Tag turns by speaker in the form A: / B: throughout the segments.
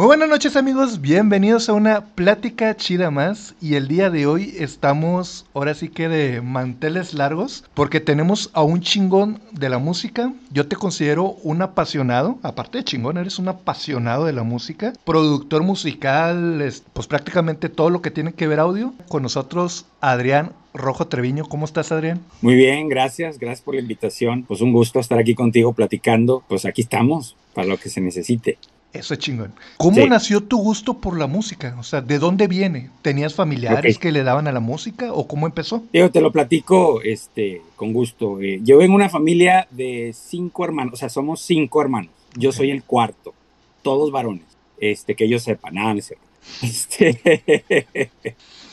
A: Muy buenas noches amigos, bienvenidos a una plática chida más y el día de hoy estamos ahora sí que de manteles largos porque tenemos a un chingón de la música. Yo te considero un apasionado, aparte de chingón, eres un apasionado de la música, productor musical, pues prácticamente todo lo que tiene que ver audio. Con nosotros Adrián Rojo Treviño. ¿Cómo estás, Adrián?
B: Muy bien, gracias, gracias por la invitación. Pues un gusto estar aquí contigo platicando. Pues aquí estamos para lo que se necesite.
A: Eso es chingón. ¿Cómo nació tu gusto por la música? O sea, ¿de dónde viene? ¿Tenías familiares que le daban a la música o cómo empezó?
B: Yo te lo platico este, con gusto. Eh, yo vengo de una familia de cinco hermanos, o sea, somos cinco hermanos. Yo soy el cuarto, todos varones, este, que yo sepa, nada, no sé. Este,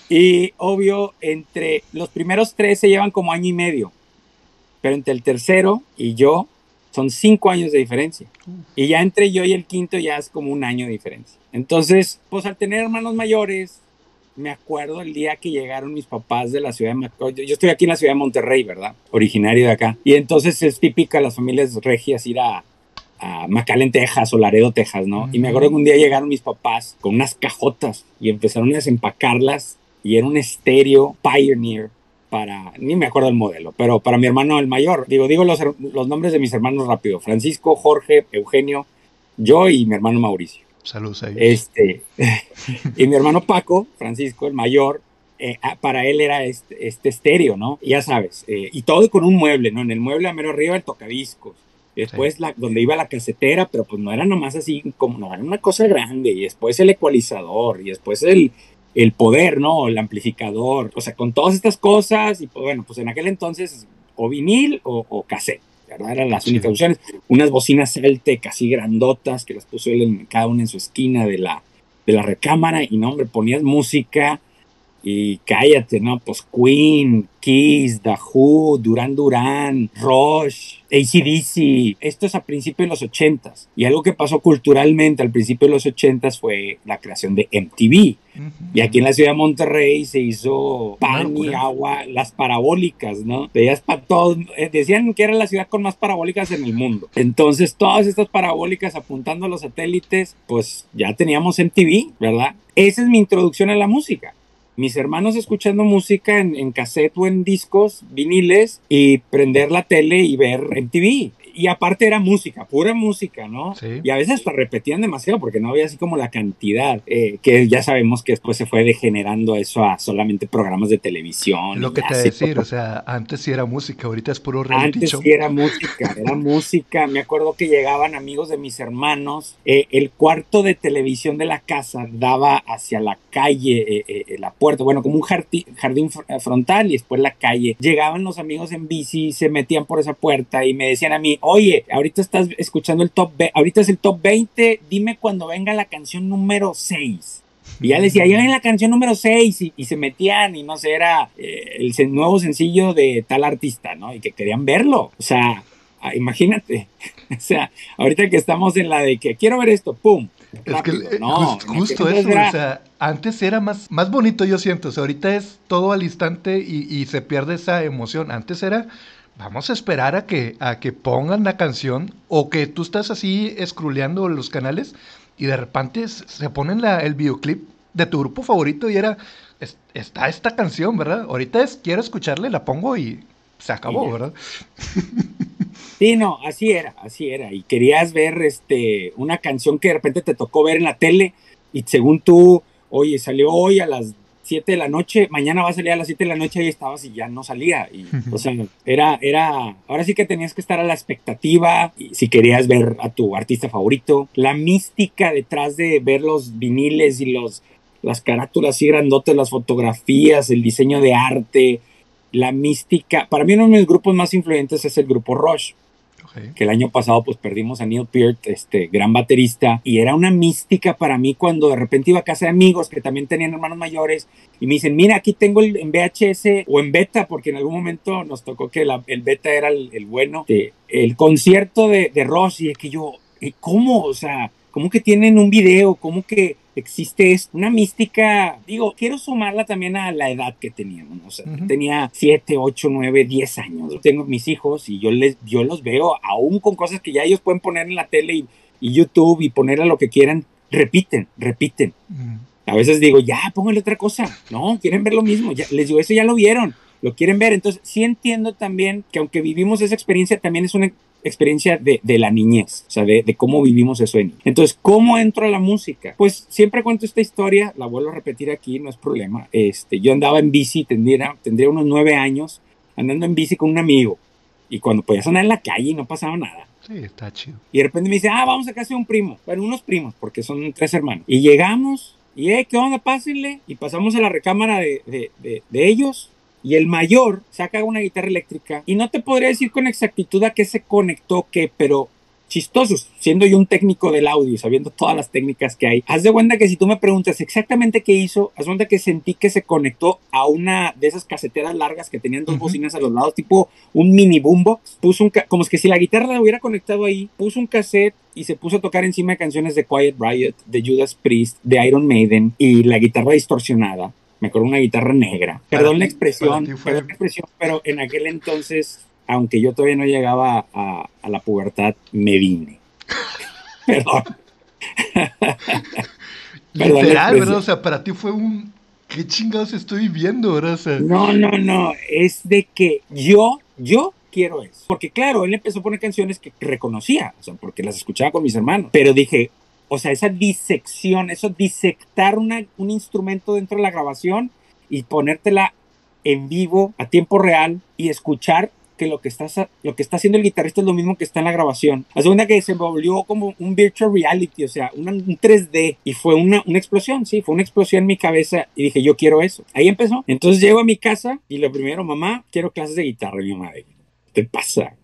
B: y obvio, entre los primeros tres se llevan como año y medio, pero entre el tercero y yo son cinco años de diferencia. Y ya entre yo y el quinto ya es como un año de diferencia. Entonces, pues al tener hermanos mayores, me acuerdo el día que llegaron mis papás de la ciudad de Yo estoy aquí en la ciudad de Monterrey, ¿verdad? Originario de acá. Y entonces es típica las familias regias ir a, a McAllen, Texas o Laredo, Texas, ¿no? Y me acuerdo que un día llegaron mis papás con unas cajotas y empezaron a desempacarlas y era un estéreo Pioneer para, ni me acuerdo el modelo, pero para mi hermano el mayor. Digo, digo los, los nombres de mis hermanos rápido. Francisco, Jorge, Eugenio, yo y mi hermano Mauricio.
A: Saludos a ellos.
B: Este, y mi hermano Paco, Francisco, el mayor, eh, ah, para él era este, este estéreo, ¿no? Ya sabes, eh, y todo con un mueble, ¿no? En el mueble a mero arriba el tocadiscos. Después la, donde iba la casetera, pero pues no era nomás así como, no, era una cosa grande. Y después el ecualizador, y después el, el poder, ¿no? El amplificador, o sea, con todas estas cosas, y pues bueno, pues en aquel entonces o vinil o, o cassette, ¿verdad? Eran las únicas opciones. Unas bocinas Celtec así grandotas que las puso él en, cada una en su esquina de la, de la recámara, y no, hombre, ponías música y cállate, ¿no? Pues Queen, Kiss, The Who, Duran Duran, Rush, ACDC. Esto es a principios de los ochentas. Y algo que pasó culturalmente al principio de los ochentas fue la creación de MTV. Y aquí en la ciudad de Monterrey se hizo pan y agua, las parabólicas, ¿no? Veías para todos, eh, decían que era la ciudad con más parabólicas en el mundo. Entonces, todas estas parabólicas apuntando a los satélites, pues ya teníamos MTV, ¿verdad? Esa es mi introducción a la música mis hermanos escuchando música en, en cassette o en discos, viniles, y prender la tele y ver MTV y aparte era música, pura música, ¿no? Sí. Y a veces hasta repetían demasiado porque no había así como la cantidad, eh, que ya sabemos que después se fue degenerando eso a solamente programas de televisión.
A: Lo que te decir, o sea, antes sí era música, ahorita es puro reality
B: Antes sí era música, era música. Me acuerdo que llegaban amigos de mis hermanos, eh, el cuarto de televisión de la casa daba hacia la calle, eh, la puerta, bueno, como un jardín, jardín frontal y después la calle. Llegaban los amigos en bici, se metían por esa puerta y me decían a mí, oye, ahorita estás escuchando el top, ahorita es el top 20, dime cuando venga la canción número 6. Y ya decía, ya ven la canción número 6 y, se metían y no sé, era eh, el nuevo sencillo de tal artista, ¿no? Y que querían verlo. O sea, ah, imagínate. o sea, ahorita que estamos en la de que quiero ver esto, ¡pum!
A: es que no, justo eso, o sea, antes era más, más bonito, yo siento, o sea, ahorita es todo al instante y, y se pierde esa emoción. Antes era, vamos a esperar a que, a que pongan la canción o que tú estás así escruleando los canales y de repente se ponen la, el videoclip de tu grupo favorito y era, está esta canción, ¿verdad? Ahorita es, quiero escucharle, la pongo y se acabó, ¿verdad?
B: Sí, no, así era, así era. Y querías ver este, una canción que de repente te tocó ver en la tele y según tú, oye, salió hoy a las 7 de la noche, mañana va a salir a las 7 de la noche y estabas y ya no salía. Y, o sea, era, era, ahora sí que tenías que estar a la expectativa y si querías ver a tu artista favorito, la mística detrás de ver los viniles y los, las carátulas así grandotes, las fotografías, el diseño de arte, la mística. Para mí uno de mis grupos más influyentes es el grupo Rush que el año pasado pues perdimos a Neil Peart, este gran baterista, y era una mística para mí cuando de repente iba a casa de amigos que también tenían hermanos mayores y me dicen, mira, aquí tengo el, en VHS o en beta, porque en algún momento nos tocó que el beta era el, bueno, de, el concierto de, de Ross, y es que yo, ¿cómo? O sea, ¿cómo que tienen un video? ¿Cómo que existe una mística, digo, quiero sumarla también a la edad que teníamos, o sea, tenía 7, 8, 9, 10 años, tengo mis hijos y yo, les, yo los veo aún con cosas que ya ellos pueden poner en la tele y, YouTube y poner a lo que quieran, repiten, repiten. A veces digo, ya, póngale otra cosa. No, quieren ver lo mismo. Ya, les digo, eso ya lo vieron, lo quieren ver. Entonces, sí entiendo también que aunque vivimos esa experiencia, también es una experiencia de, de la niñez, o sea, de, de, cómo vivimos eso en. Entonces, ¿cómo entro a la música? Pues siempre cuento esta historia, la vuelvo a repetir aquí, no es problema. Este, yo andaba en bici, tendría, tendría unos nueve años, andando en bici con un amigo. Y cuando podías andar en la calle y no pasaba nada.
A: Sí, está chido.
B: Y de repente me dice, ah, vamos a casa de un primo. Bueno, unos primos, porque son tres hermanos. Y llegamos, y, eh, ¿qué onda? Pásenle. Y pasamos a la recámara de, de ellos. Y el mayor saca una guitarra eléctrica. Y no te podría decir con exactitud a qué se conectó, qué, pero chistosos, siendo yo un técnico del audio sabiendo todas las técnicas que hay. Haz de cuenta que si tú me preguntas exactamente qué hizo, haz de cuenta que sentí que se conectó a una de esas caseteras largas que tenían dos uh -huh. bocinas a los lados, tipo un mini boombox. Puso un, como es que si la guitarra la hubiera conectado ahí, puso un cassette y se puso a tocar encima de canciones de Quiet Riot, de Judas Priest, de Iron Maiden y la guitarra distorsionada. Me acuerdo una guitarra negra. Perdón la expresión, perdón la expresión, pero en aquel entonces aunque yo todavía no llegaba a, a la pubertad, me vine. Perdón.
A: Literal, ¿verdad? O sea, para ti fue un. ¿Qué chingados estoy viendo, verdad? O sea,
B: no, no, no. Es de que yo, yo quiero eso. Porque, claro, él empezó a poner canciones que reconocía, o sea, porque las escuchaba con mis hermanos. Pero dije, o sea, esa disección, eso disectar una, un instrumento dentro de la grabación y ponértela en vivo, a tiempo real, y escuchar que lo que, está, lo que está haciendo el guitarrista es lo mismo que está en la grabación. La segunda que se volvió como un virtual reality, o sea, una, un 3D y fue una, una explosión, sí, fue una explosión en mi cabeza y dije, yo quiero eso. Ahí empezó. Entonces llego a mi casa y lo primero, mamá, quiero clases de guitarra. Mi madre, ¿qué pasa?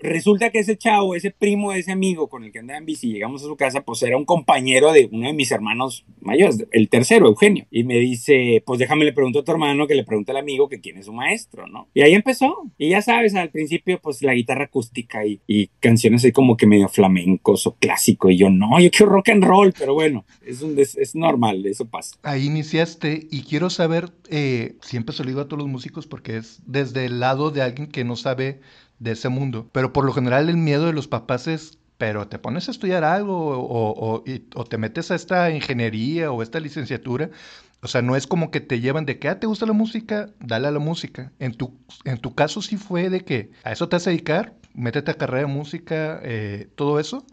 B: Resulta que ese chavo, ese primo ese amigo con el que andaba en bici, llegamos a su casa, pues era un compañero de uno de mis hermanos mayores, el tercero, Eugenio. Y me dice, pues déjame le pregunto a tu hermano que le pregunte al amigo que quién es su maestro, ¿no? Y ahí empezó. Y ya sabes, al principio, pues la guitarra acústica y, y canciones así como que medio flamencos o clásico. Y yo, no, yo quiero rock and roll, pero bueno, es, un, es, es normal, eso pasa.
A: Ahí iniciaste y quiero saber, eh, siempre se lo digo a todos los músicos porque es desde el lado de alguien que no sabe de ese mundo. Pero por lo general el miedo de los papás es, pero te pones a estudiar algo o, o, te metes a esta ingeniería o esta licenciatura. O sea, no es como que te llevan de que, ah, ¿te gusta la música? Dale a la música. En tu, en tu caso sí fue de que a eso te vas a dedicar, métete a carrera de música, eh, todo eso.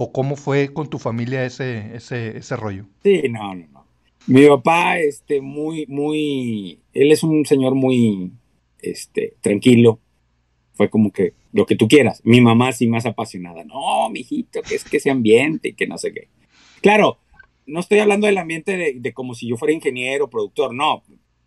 A: ¿O cómo fue con tu familia ese, ese, ese rollo?
B: Sí, no, no, no. Mi papá, este, muy, muy, él es un señor muy, este, tranquilo, fue como que lo que tú quieras. Mi mamá sí más apasionada. No, mijito, que es que ese ambiente y que no sé qué. Claro, no estoy hablando del ambiente de, de como si yo fuera ingeniero, productor, no.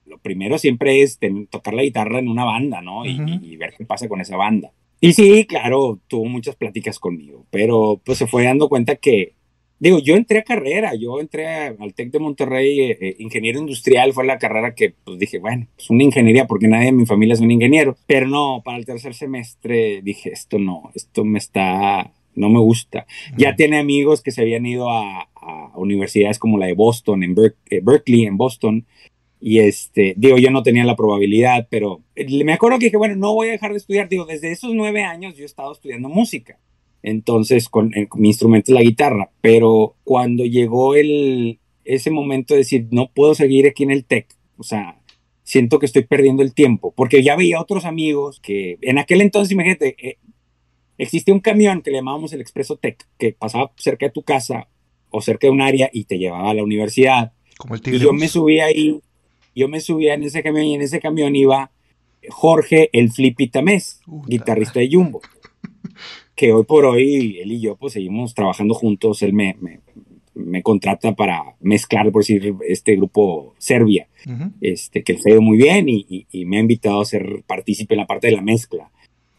B: Lo primero siempre es tocar la guitarra en una banda, ¿no? Y, uh -huh. y, ver qué pasa con esa banda. Y sí, claro, tuvo muchas pláticas conmigo, pero pues se fue dando cuenta que, digo, yo entré a carrera, yo entré al TEC de Monterrey, eh, eh, ingeniero industrial fue la carrera que pues dije, bueno, es una ingeniería porque nadie en mi familia es un ingeniero, pero no, para el tercer semestre dije, esto no, esto me está, no me gusta. Ya tiene amigos que se habían ido a, a universidades como la de Boston, en Ber eh, Berkeley, en Boston, y este, digo, yo no tenía la probabilidad, pero me acuerdo que dije, bueno, no voy a dejar de estudiar, digo, desde esos nueve años yo he estado estudiando música entonces con, mi instrumento es la guitarra, pero cuando llegó el, ese momento de decir, no puedo seguir aquí en el TEC, o sea, siento que estoy perdiendo el tiempo, porque ya veía otros amigos que en aquel entonces, imagínate, eh, existía un camión que le llamábamos el Expreso TEC, que pasaba cerca de tu casa o cerca de un área y te llevaba a la universidad.
A: Como el
B: y yo me subía ahí, yo me subía en ese camión y en ese camión iba Jorge el Flippy Tamés, guitarrista de Jumbo que hoy por hoy él y yo pues seguimos trabajando juntos, él me, me, me contrata para mezclar, por decir, este grupo Serbia, uh -huh. este, que le ha ido muy bien y, y, y, me ha invitado a ser partícipe en la parte de la mezcla.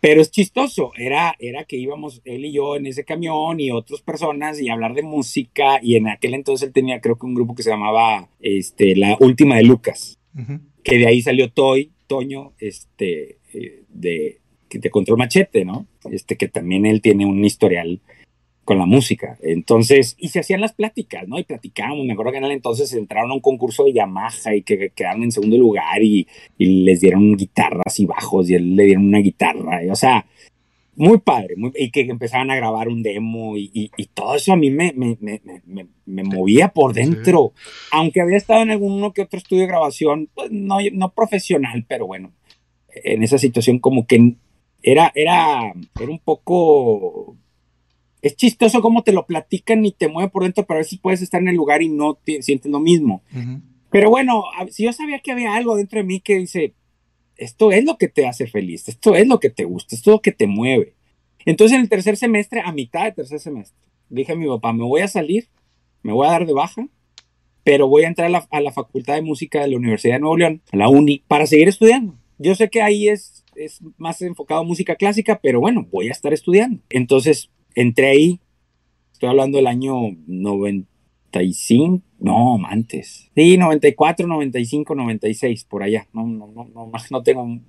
B: Pero es chistoso, era, era que íbamos él y yo en ese camión y otras personas y hablar de música y en aquel entonces él tenía creo que un grupo que se llamaba este, La Última de Lucas, uh -huh. que de ahí salió Toy, Toño, este, eh, de, de Control Machete, ¿no? Este que también él tiene un historial con la música. Entonces, y se hacían las pláticas, ¿no? Y platicábamos. Me acuerdo que en el entonces entraron a un concurso de Yamaha y que quedaron en segundo lugar y, y les dieron guitarras y bajos y él le dieron una guitarra. Y, o sea, muy padre, y que empezaban a grabar un demo y, todo eso a mí me, me, me, me movía por dentro. Aunque había estado en alguno que otro estudio de grabación, pues no, no profesional, pero bueno, en esa situación como que era, era, era un poco... Es chistoso cómo te lo platican y te mueve por dentro para ver si puedes estar en el lugar y no te sientes lo mismo. Pero bueno, si yo sabía que había algo dentro de mí que dice, esto es lo que te hace feliz, esto es lo que te gusta, esto es lo que te mueve. Entonces en el tercer semestre, a mitad de tercer semestre, dije a mi papá, me voy a salir, me voy a dar de baja, pero voy a entrar a la, Facultad de Música de la Universidad de Nuevo León, a la UNI, para seguir estudiando. Yo sé que ahí es, es más enfocado a música clásica, pero bueno, voy a estar estudiando. Entonces entré ahí, estoy hablando del año 95, no, antes. Sí, 94, 95, 96, por allá. No, no, no, no, no tengo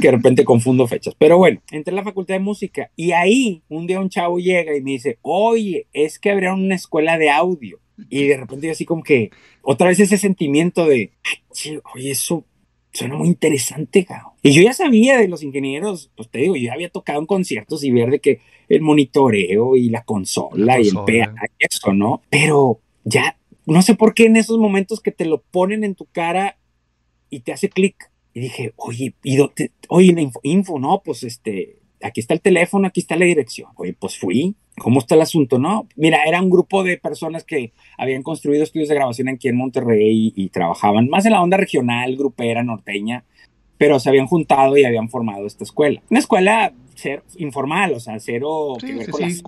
B: que de repente confundo fechas. Pero bueno, entré a la facultad de música y ahí un día un chavo llega y me dice, oye, es que abrieron una escuela de audio. Y de repente yo así como que, otra vez ese sentimiento de, oye, eso suena muy interesante, cabrón. Y yo ya sabía de los ingenieros, pues te digo, yo ya había tocado en conciertos y ver de que el monitoreo y la consola, y el PA y eso, ¿no? Pero ya, no sé por qué en esos momentos que te lo ponen en tu cara y te hace clic. Y dije, oye, ¿y oye, la info, no, pues este, aquí está el teléfono, aquí está la dirección. Oye, pues fui. ¿Cómo está el asunto? No, mira, era un grupo de personas que habían construido estudios de grabación aquí en Monterrey y, trabajaban más en la onda regional, grupera, norteña, pero se habían juntado y habían formado esta escuela. Una escuela informal, o sea, cero
A: sí, sí,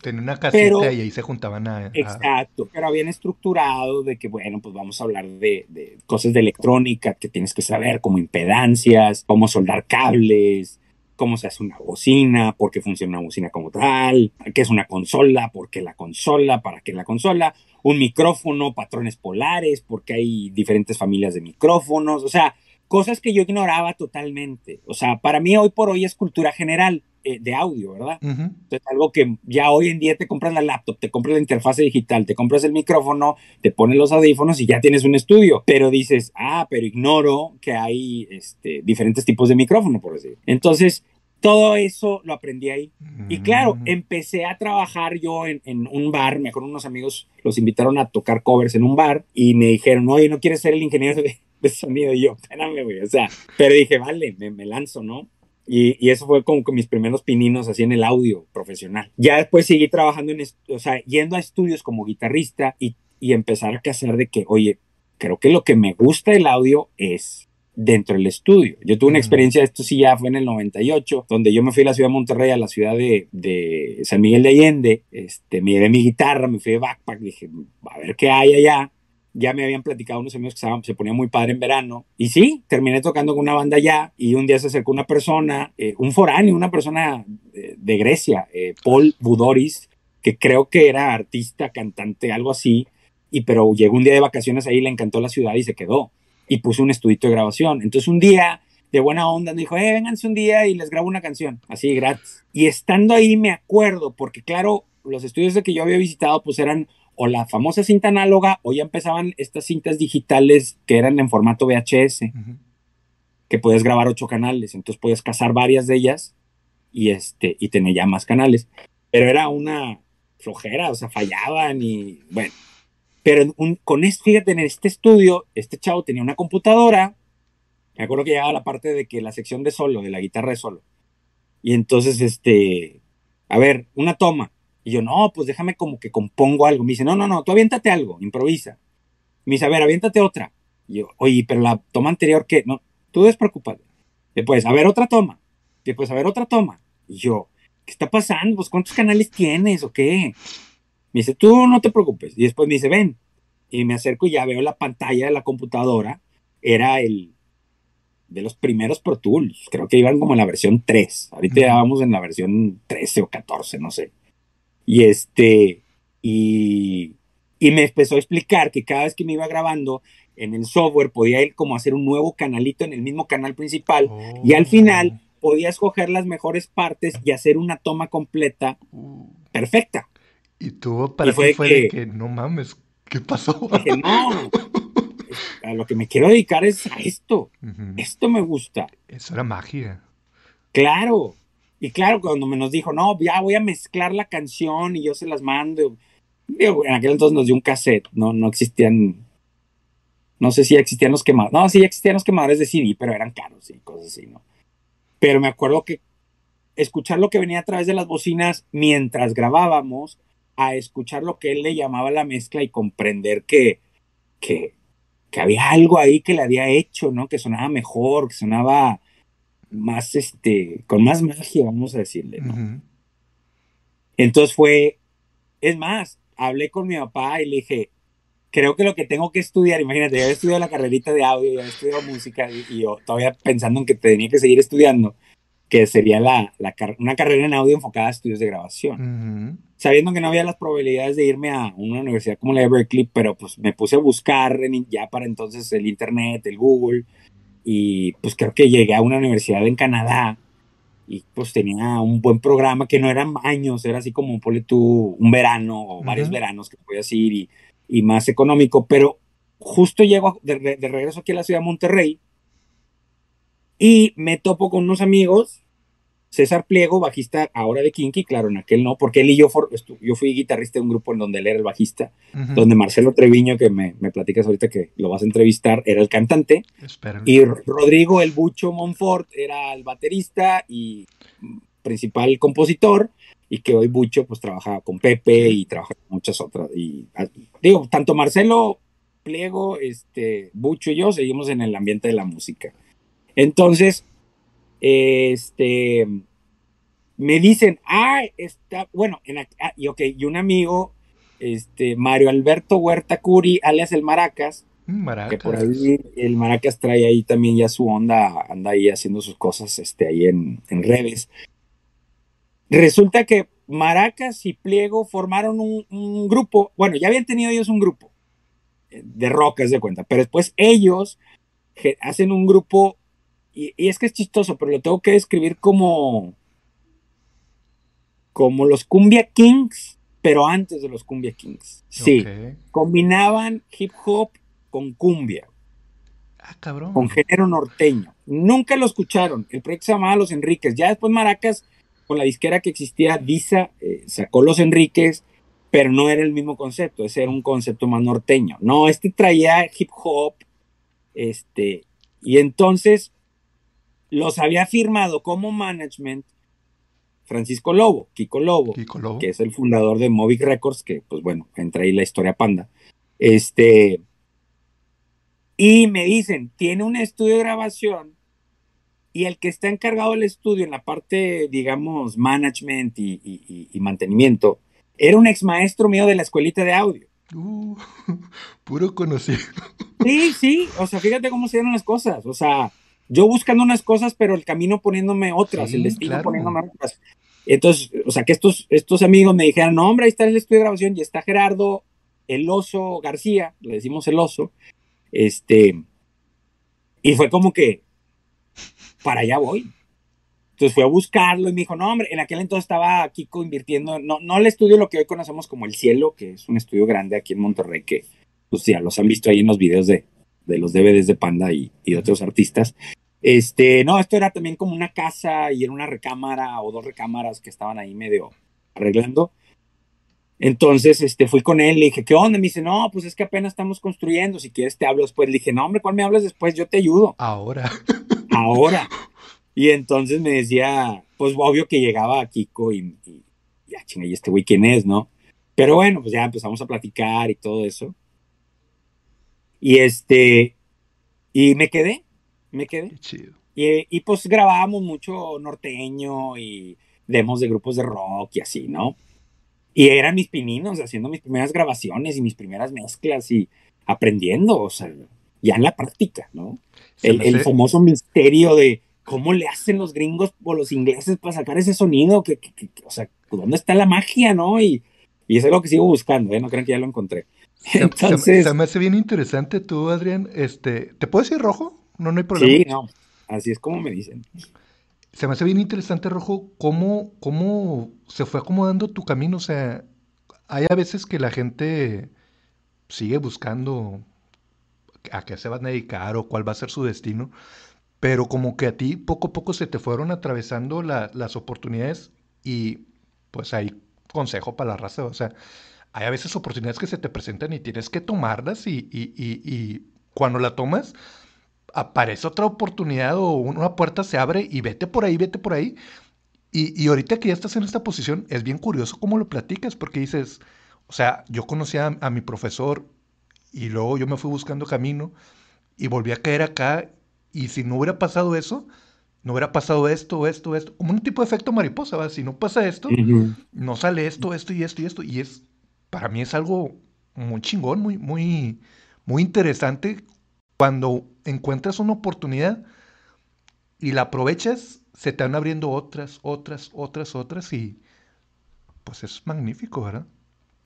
A: Tener una casita y ahí se juntaban a,
B: Exacto, pero habían estructurado de que, bueno, pues vamos a hablar de, de, cosas de electrónica que tienes que saber, como impedancias, cómo soldar cables, cómo se hace una bocina, por qué funciona una bocina como tal, qué es una consola, por qué la consola, para qué la consola, un micrófono, patrones polares, porque hay diferentes familias de micrófonos, o sea, cosas que yo ignoraba totalmente. O sea, para mí hoy por hoy es cultura general eh, de audio, ¿verdad? Entonces, algo que ya hoy en día te compras la laptop, te compras la interfase digital, te compras el micrófono, te pones los audífonos y ya tienes un estudio. Pero dices, ah, pero ignoro que hay este, diferentes tipos de micrófono, por decir. Entonces, todo eso lo aprendí ahí. Y claro, empecé a trabajar yo en, un bar, me acuerdo unos amigos los invitaron a tocar covers en un bar y me dijeron, oye, ¿no quieres ser el ingeniero de, sonido y yo, espérame, güey, o sea, pero dije, vale, me, lanzo, ¿no? Y, y, eso fue como que mis primeros pininos así en el audio profesional. Ya después seguí trabajando en, o sea, yendo a estudios como guitarrista y, y empezar a casar de que, oye, creo que lo que me gusta del audio es dentro del estudio. Yo tuve una experiencia, esto sí ya fue en el 98, donde yo me fui a la ciudad de Monterrey, a la ciudad de, de San Miguel de Allende, este, me llevé mi guitarra, me fui de backpack, dije, a ver qué hay allá ya me habían platicado unos amigos que se ponía muy padre en verano. Y sí, terminé tocando con una banda ya y un día se acercó una persona, eh, un foráneo, una persona eh, de, Grecia, eh, Paul Budoris, que creo que era artista, cantante, algo así. Y pero llegó un día de vacaciones ahí, le encantó la ciudad y se quedó. Y puso un estudito de grabación. Entonces un día de buena onda, me dijo, eh, vénganse un día y les grabo una canción, así gratis. Y estando ahí me acuerdo, porque claro, los estudios de que yo había visitado pues eran o la famosa cinta análoga o ya empezaban estas cintas digitales que eran en formato VHS, que puedes grabar ocho canales, entonces puedes cazar varias de ellas y, este, y tener ya más canales. Pero era una flojera, o sea, fallaban y bueno. Pero con esto, fíjate, en este estudio, este chavo tenía una computadora, me acuerdo que llegaba la parte de que la sección de solo, de la guitarra de solo. Y entonces, este, a ver, una toma y yo, no, pues déjame como que compongo algo. Me dice, no, no, no, tú aviéntate algo, improvisa. Me dice, a ver, aviéntate otra. Y yo, oye, pero la toma anterior, ¿qué? No, tú despreocúpate. Después, a ver, otra toma. Después, a ver, otra toma. Y yo, ¿qué está pasando? Pues, ¿cuántos canales tienes o qué? Me dice, tú no te preocupes. Y después me dice, ven. Y me acerco y ya veo la pantalla de la computadora. Era el de los primeros Pro Tools. Creo que iban como en la versión 3. Ahorita ya vamos en la versión 13 o 14, no sé. Y este, y, y me empezó a explicar que cada vez que me iba grabando en el software podía ir como hacer un nuevo canalito en el mismo canal principal y al final oh. podía escoger las mejores partes y hacer una toma completa perfecta.
A: Y tú para fue fue que, no mames, ¿qué pasó? Dije, no,
B: a lo que me quiero dedicar es a esto. Esto me gusta.
A: Eso era magia.
B: Claro. Y claro, cuando me nos dijo, no, ya voy a mezclar la canción y yo se las mando. En aquel entonces nos dio un cassette, no, no existían, no sé si existían los quemadores, no, sí existían los quemadores de CD, pero eran caros y cosas así, ¿no? Pero me acuerdo que escuchar lo que venía a través de las bocinas mientras grabábamos, a escuchar lo que él le llamaba la mezcla y comprender que, que, que había algo ahí que le había hecho, ¿no? Que sonaba mejor, que sonaba más, este, con más magia, vamos a decirle, ¿no? Entonces fue, es más, hablé con mi papá y le dije, creo que lo que tengo que estudiar, imagínate, ya he estudiado la carrerita de audio, ya he estudiado música y, yo todavía pensando en que tenía que seguir estudiando, que sería la, la una carrera en audio enfocada a estudios de grabación. Sabiendo que no había las probabilidades de irme a una universidad como la de Berkeley, pero pues me puse a buscar en, ya para entonces el Internet, el Google, y pues creo que llegué a una universidad en Canadá y pues tenía un buen programa que no eran años, era así como, ponle tú, un verano o varios veranos que podías ir y, y, más económico, pero justo llego de, de, regreso aquí a la ciudad de Monterrey y me topo con unos amigos César Pliego, bajista ahora de Kinky, claro, en aquel no, porque él y yo, yo fui guitarrista de un grupo en donde él era el bajista, donde Marcelo Treviño, que me, me, platicas ahorita que lo vas a entrevistar, era el cantante, y Rodrigo El Bucho Monfort era el baterista y principal compositor, y que hoy Bucho pues trabaja con Pepe y trabaja con muchas otras. Y digo, tanto Marcelo Pliego, este, Bucho y yo seguimos en el ambiente de la música. Entonces, este, me dicen, ah, está, bueno, en, ah, y, okay, y un amigo, este, Mario Alberto Huerta Curi, alias el Maracas,
A: Maracas.
B: que por ahí el Maracas trae ahí también ya su onda, anda ahí haciendo sus cosas, este, ahí en, en redes. Resulta que Maracas y Pliego formaron un, grupo, bueno, ya habían tenido ellos un grupo eh, de rocas de cuenta, pero después ellos hacen un grupo y, es que es chistoso, pero lo tengo que describir como, como los Cumbia Kings, pero antes de los Cumbia Kings. Sí, combinaban hip hop con cumbia.
A: Ah, cabrón.
B: Con género norteño. Nunca lo escucharon. El proyecto se llamaba Los Enriques. Ya después Maracas, con la disquera que existía, Disa, eh, sacó Los Enriques, pero no era el mismo concepto. Ese era un concepto más norteño. No, este traía hip hop. Este, y entonces los había firmado como management Francisco Lobo, Kiko Lobo, que es el fundador de Movic Records, que pues bueno, entra ahí la historia panda. Este, y me dicen, tiene un estudio de grabación y el que está encargado del estudio en la parte, digamos, management y, mantenimiento, era un ex maestro mío de la escuelita de audio.
A: Uh, puro conocido.
B: Sí, sí, o sea, fíjate cómo se dieron las cosas, o sea, yo buscando unas cosas, pero el camino poniéndome otras, el destino poniéndome otras. Entonces, o sea, que estos, estos amigos me dijeron, no, hombre, ahí está el estudio de grabación y está Gerardo El Oso García, le decimos El Oso, este, y fue como que, para allá voy. Entonces fui a buscarlo y me dijo, no, hombre, en aquel entonces estaba Kiko invirtiendo, no, no el estudio lo que hoy conocemos como El Cielo, que es un estudio grande aquí en Monterrey, que pues ya los han visto ahí en los videos de, de los DVDs de Panda y, y otros artistas. Este, no, esto era también como una casa y era una recámara o dos recámaras que estaban ahí medio arreglando. Entonces, este, fui con él, le dije, ¿qué onda? Me dice, no, pues es que apenas estamos construyendo, si quieres te hablo después. Le dije, no, hombre, ¿cuál me hablas después? Yo te ayudo.
A: Ahora.
B: Ahora. Y entonces me decía, pues obvio que llegaba Kiko y, y ya, chinga, ¿y este güey quién es, no? Pero bueno, pues ya empezamos a platicar y todo eso. Y este, y me quedé, me quedé. Y, y, pues grabábamos mucho norteño y demos de grupos de rock y así, ¿no? Y eran mis pininos haciendo mis primeras grabaciones y mis primeras mezclas y aprendiendo, o sea, ya en la práctica, ¿no? El, famoso misterio de cómo le hacen los gringos o los ingleses para sacar ese sonido, que, o sea, ¿dónde está la magia, no? Y, y eso es lo que sigo buscando, ¿eh? No crean que ya lo encontré.
A: Entonces, se, me hace bien interesante tú, Adrián. Este, ¿Te puedo decir rojo? No, no hay problema.
B: Sí, no. Así es como me dicen.
A: Se me hace bien interesante, Rojo, cómo, cómo se fue acomodando tu camino. O sea, hay a veces que la gente sigue buscando a qué se van a dedicar o cuál va a ser su destino. pero como que a ti poco a poco se te fueron atravesando las oportunidades y pues hay consejo para la raza, o sea, hay a veces oportunidades que se te presentan y tienes que tomarlas y, y cuando la tomas, aparece otra oportunidad o una puerta se abre y vete por ahí, vete por ahí. Y, y ahorita que ya estás en esta posición, es bien curioso cómo lo platicas, porque dices, o sea, yo conocí a, mi profesor y luego yo me fui buscando camino y volví a caer acá y si no hubiera pasado eso, no hubiera pasado esto, esto, esto, como un tipo de efecto mariposa, ¿va? Si no pasa esto, no sale esto, esto y esto y esto. Y es, para mí es algo muy chingón, muy, muy, muy interesante cuando encuentras una oportunidad y la aprovechas, se te van abriendo otras, otras, otras, otras y pues es magnífico, ¿verdad?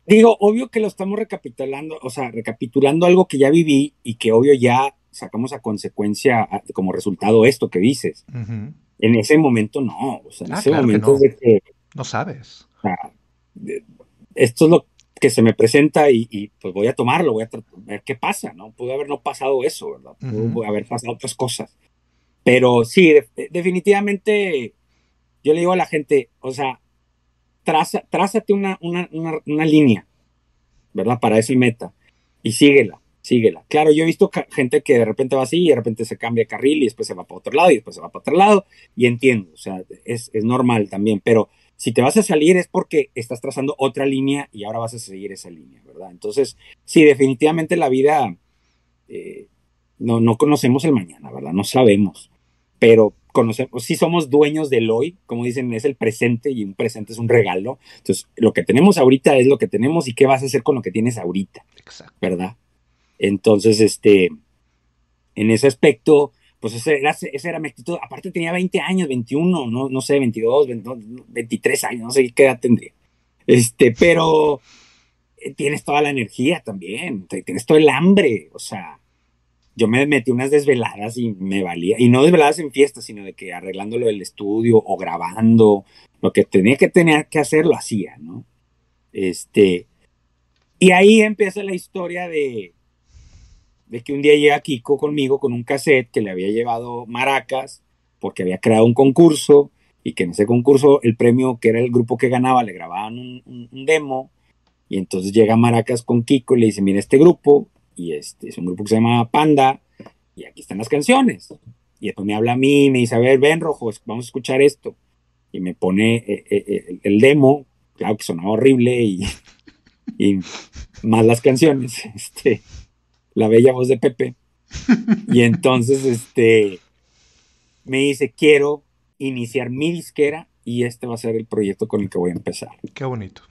B: Digo, obvio que lo estamos recapitulando, o sea, recapitulando algo que ya viví y que obvio ya sacamos a consecuencia como resultado esto que dices. En ese momento no, o sea, en ah, ese momento
A: no.
B: de que...
A: No sabes.
B: O sea, esto es lo que se me presenta y, pues voy a tomarlo, voy a ver qué pasa, ¿no? Pudo haber no pasado eso, ¿verdad? Pudo haber pasado otras cosas. Pero sí, definitivamente yo le digo a la gente, o sea, traza, trázate una, una, una, línea, ¿verdad? Para esa meta y síguela, síguela. Claro, yo he visto gente que de repente va así y de repente se cambia de carril y después se va para otro lado y después se va para otro lado y entiendo, o sea, es, es normal también, pero si te vas a salir es porque estás trazando otra línea y ahora vas a seguir esa línea, ¿verdad? Entonces, sí, definitivamente la vida, eh, no, no conocemos el mañana, ¿verdad? No sabemos, pero conocemos, sí somos dueños del hoy, como dicen, es el presente y un presente es un regalo. Entonces, lo que tenemos ahorita es lo que tenemos y qué vas a hacer con lo que tienes ahorita, Exacto. ¿verdad? Entonces, este, en ese aspecto, pues esa era, esa era mi actitud. Aparte tenía 20 años, 21, no, no sé, 22, 23 años, no sé qué edad tendría. Este, pero eh, tienes toda la energía también, tienes todo el hambre, o sea, yo me metí unas desveladas y me valía, y no desveladas en fiestas, sino de que arreglándolo del estudio o grabando, lo que tenía que tener que hacer lo hacía, ¿no? Este, y ahí empieza la historia de, de que un día llega Kiko conmigo con un cassette que le había llevado Maracas porque había creado un concurso y que en ese concurso el premio que era el grupo que ganaba le grababan un, demo y entonces llega Maracas con Kiko y le dice, mira este grupo y este es un grupo que se llama Panda y aquí están las canciones. Y después me habla a mí me dice, a ver, ven rojo, vamos a escuchar esto. Y me pone eh, eh, eh, el demo, claro que sonaba horrible y, y más las canciones. Este, la bella voz de Pepe. Y entonces, este, me dice, quiero iniciar mi disquera y este va a ser el proyecto con el que voy a empezar.
A: Qué bonito.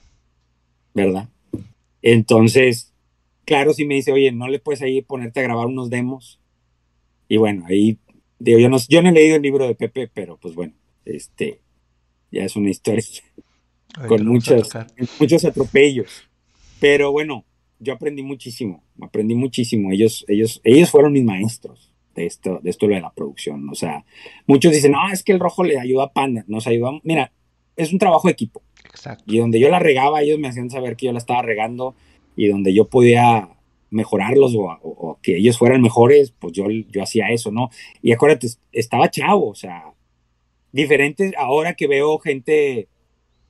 B: ¿Verdad? Entonces, claro, si me dice, oye, ¿no le puedes ahí ponerte a grabar unos demos? Y bueno, ahí, digo, yo no, yo no he leído el libro de Pepe, pero pues bueno, este, ya es una historia con muchos, muchos atropellos. Pero bueno, yo aprendí muchísimo, aprendí muchísimo. Ellos, ellos, ellos fueron mis maestros de esto, de esto de la producción. O sea, muchos dicen, no, es que el rojo le ayuda a Panda, nos ayudó. Mira, es un trabajo de equipo. Exacto. Y donde yo la regaba, ellos me hacían saber que yo la estaba regando y donde yo podía mejorarlos o, que ellos fueran mejores, pues yo, yo hacía eso, ¿no? Y acuérdate, estaba chavo, o sea, diferente ahora que veo gente,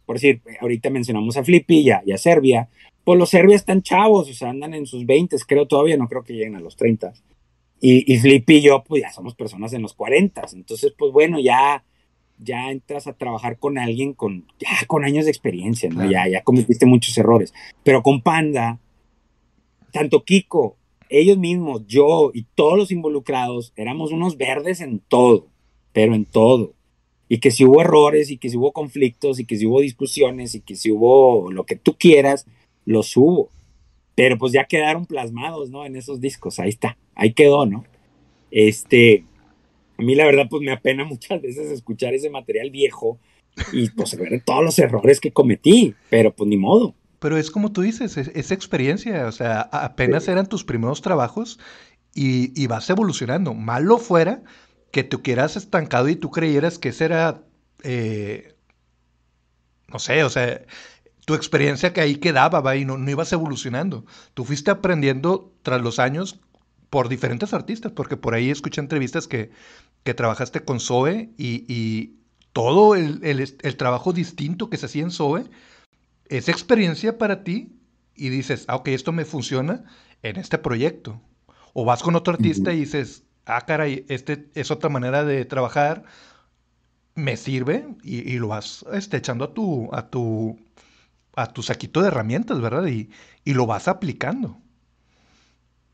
B: por decir, ahorita mencionamos a Flippy y a, y a Serbia, pues los serbios están chavos, o sea, andan en sus 20, creo todavía, no creo que lleguen a los 30. Y, y Flippy y yo, pues ya somos personas en los 40. Entonces, pues bueno, ya, ya entras a trabajar con alguien con, ya con años de experiencia, ¿no? Ya, ya cometiste muchos errores. Pero con Panda, tanto Kiko, ellos mismos, yo y todos los involucrados, éramos unos verdes en todo, pero en todo. Y que si hubo errores, y que si hubo conflictos, y que si hubo discusiones, y que si hubo lo que tú quieras, lo subo. Pero pues ya quedaron plasmados, ¿no? En esos discos, ahí está, ahí quedó, ¿no? Este, a mí la verdad pues me apena muchas veces escuchar ese material viejo y pues ver todos los errores que cometí, pero pues ni modo.
A: Pero es como tú dices, es, experiencia, o sea, apenas eran tus primeros trabajos y, y, vas evolucionando. Malo fuera que tú quieras estancado y tú creyeras que ese era, eh, no sé, o sea, tu experiencia que ahí quedaba, ¿va? y no, no ibas evolucionando. Tú fuiste aprendiendo tras los años por diferentes artistas, porque por ahí escuché entrevistas que, que trabajaste con Zoe y, todo el, trabajo distinto que se hacía en Zoe es experiencia para ti y dices, ah, ok, esto me funciona en este proyecto. O vas con otro artista y dices, ah, caray, este es otra manera de trabajar, me sirve y, lo vas este, echando a tu, a tu, a tu saquito de herramientas, ¿verdad? Y, y lo vas aplicando.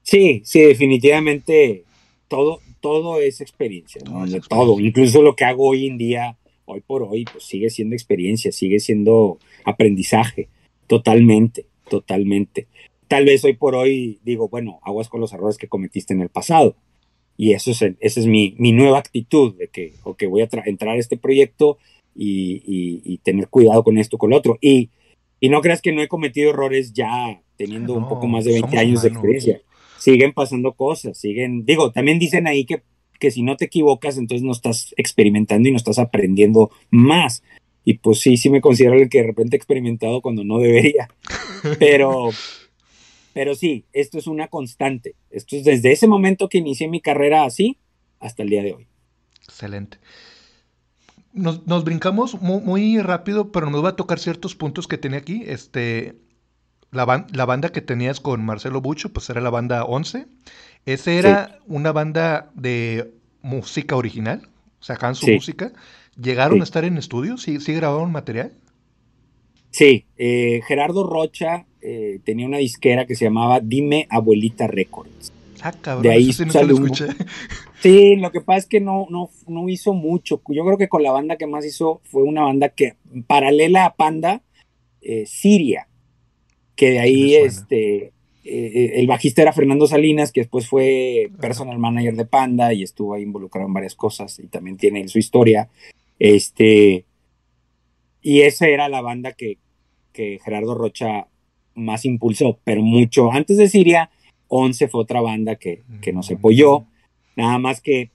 B: Sí, sí, definitivamente todo, todo es experiencia, todo, incluso lo que hago hoy en día, hoy por hoy, pues sigue siendo experiencia, sigue siendo aprendizaje, totalmente, totalmente. Tal vez hoy por hoy digo, bueno, aguas con los errores que cometiste en el pasado. Y eso es, esa es mi, mi, nueva actitud, de que, ok, voy a entrar a este proyecto y, y, tener cuidado con esto, con lo otro. Y, y no creas que no he cometido errores ya teniendo un poco más de 20 años de experiencia siguen pasando cosas, siguen, digo, también dicen ahí que, que si no te equivocas, entonces no estás experimentando y no estás aprendiendo más. Y pues sí, sí me considero el que de repente he experimentado cuando no debería. Pero, pero sí, esto es una constante. Esto es desde ese momento que inicié mi carrera así hasta el día de hoy.
A: Excelente. Nos, nos brincamos muy, muy, rápido, pero nos va a tocar ciertos puntos que tenía aquí. Este, la, banda que tenías con Marcelo Bucho, pues era la banda 11. ¿Esa era una banda de música original? ¿Sacaban su música? ¿Llegaron a estar en estudios? ¿Sí, ¿Sí grabaron material?
B: Sí, eh, Gerardo Rocha eh, tenía una disquera que se llamaba Dime Abuelita Records.
A: Ah, cabrón, de ahí sí, lo
B: sí, lo que pasa es que no, no, no hizo mucho. Yo creo que con la banda que más hizo fue una banda que, paralela a Panda, eh, Siria que de ahí este, eh, eh, el bajista era Fernando Salinas, que después fue personal manager de Panda y estuvo ahí involucrado en varias cosas y también tiene su historia. Este, y esa era la banda que, que Gerardo Rocha más impulsó, pero mucho. Antes de Siria, Once fue otra banda que, que nos apoyó, nada más que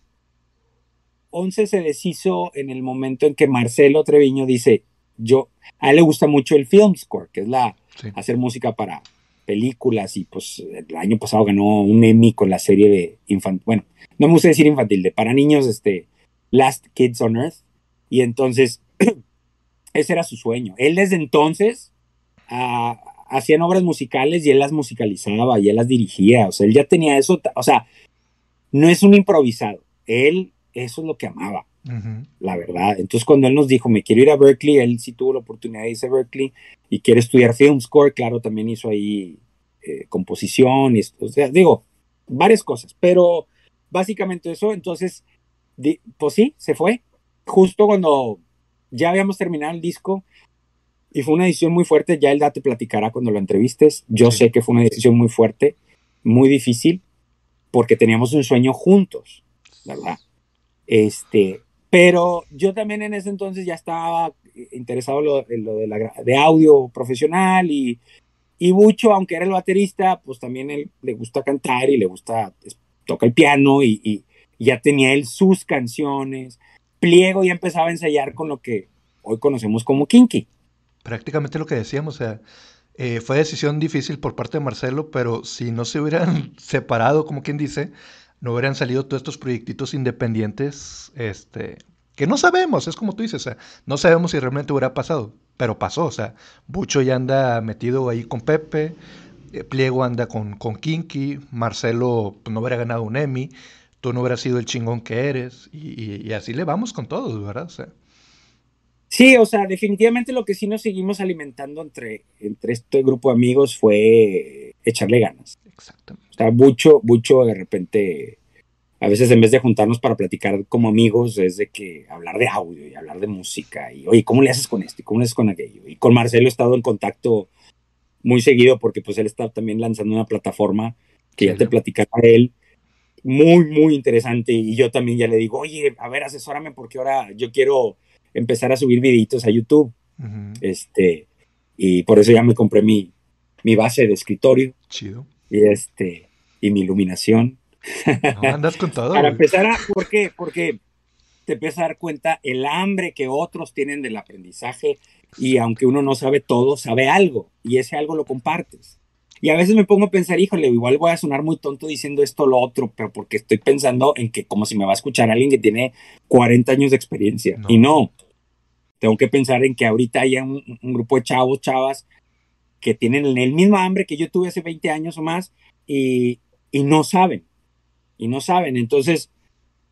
B: Once se deshizo en el momento en que Marcelo Treviño dice, yo, a él le gusta mucho el film score, que es la, hacer música para películas y pues el año pasado ganó un Emmy con la serie de infantil, bueno, no me gusta decir infantil, de para niños, este, Last Kids on Earth. Y entonces, ese era su sueño. Él desde entonces ah, hacían obras musicales y él las musicalizaba y él las dirigía. O sea, él ya tenía eso, o sea, no es un improvisado. Él, eso es lo que amaba la verdad. Entonces cuando él nos dijo, me quiero ir a Berkeley, él sí tuvo la oportunidad de irse a Berkeley y quiere estudiar film score, claro, también hizo ahí eh, composición, y, o sea, digo, varias cosas, pero básicamente eso, entonces, pues sí, se fue, justo cuando ya habíamos terminado el disco y fue una decisión muy fuerte, ya él te platicará cuando lo entrevistes, yo sé que fue una decisión muy fuerte, muy difícil, porque teníamos un sueño juntos, ¿verdad? Este, pero yo también en ese entonces ya estaba interesado en lo, de, la, de audio profesional y, y Bucho, aunque era el baterista, pues también él le gusta cantar y le gusta, toca el piano y, ya tenía él sus canciones. Pliego ya empezaba a ensayar con lo que hoy conocemos como Kinky.
A: Prácticamente lo que decíamos, o sea, eh, fue decisión difícil por parte de Marcelo, pero si no se hubieran separado, como quien dice, no hubieran salido todos estos proyectitos independientes, este, que no sabemos, es como tú dices, no sabemos si realmente hubiera pasado, pero pasó, o sea, Bucho ya anda metido ahí con Pepe, eh, Pliego anda con, con Kinky, Marcelo pues, no hubiera ganado un Emmy, tú no hubieras sido el chingón que eres, y, así le vamos con todos, ¿verdad? O sea.
B: Sí, o sea, definitivamente lo que sí nos seguimos alimentando entre, entre este grupo de amigos fue echarle ganas. Exactamente. O sea, mucho, mucho de repente, a veces en vez de juntarnos para platicar como amigos, es de que hablar de audio y hablar de música y, oye, ¿cómo le haces con esto? ¿Y cómo le haces con aquello? Y con Marcelo he estado en contacto muy seguido porque pues él está también lanzando una plataforma que ya te platicaba él, muy, muy interesante. Y yo también ya le digo, oye, a ver, asesórame porque ahora yo quiero empezar a subir videitos a YouTube. Este, y por eso ya me compré mi, mi base de escritorio.
A: Chido
B: y este y mi iluminación.
A: No, andas con todo.
B: Para empezar a, ¿por qué? Porque te empiezas a dar cuenta el hambre que otros tienen del aprendizaje y aunque uno no sabe todo, sabe algo y ese algo lo compartes. Y a veces me pongo a pensar, híjole, igual voy a sonar muy tonto diciendo esto o lo otro, pero porque estoy pensando en que como si me va a escuchar alguien que tiene 40 años de experiencia. Y no, tengo que pensar en que ahorita hay un, grupo de chavos, chavas, que tienen el mismo hambre que yo tuve hace 20 años o más y, y no saben. Y no saben. Entonces,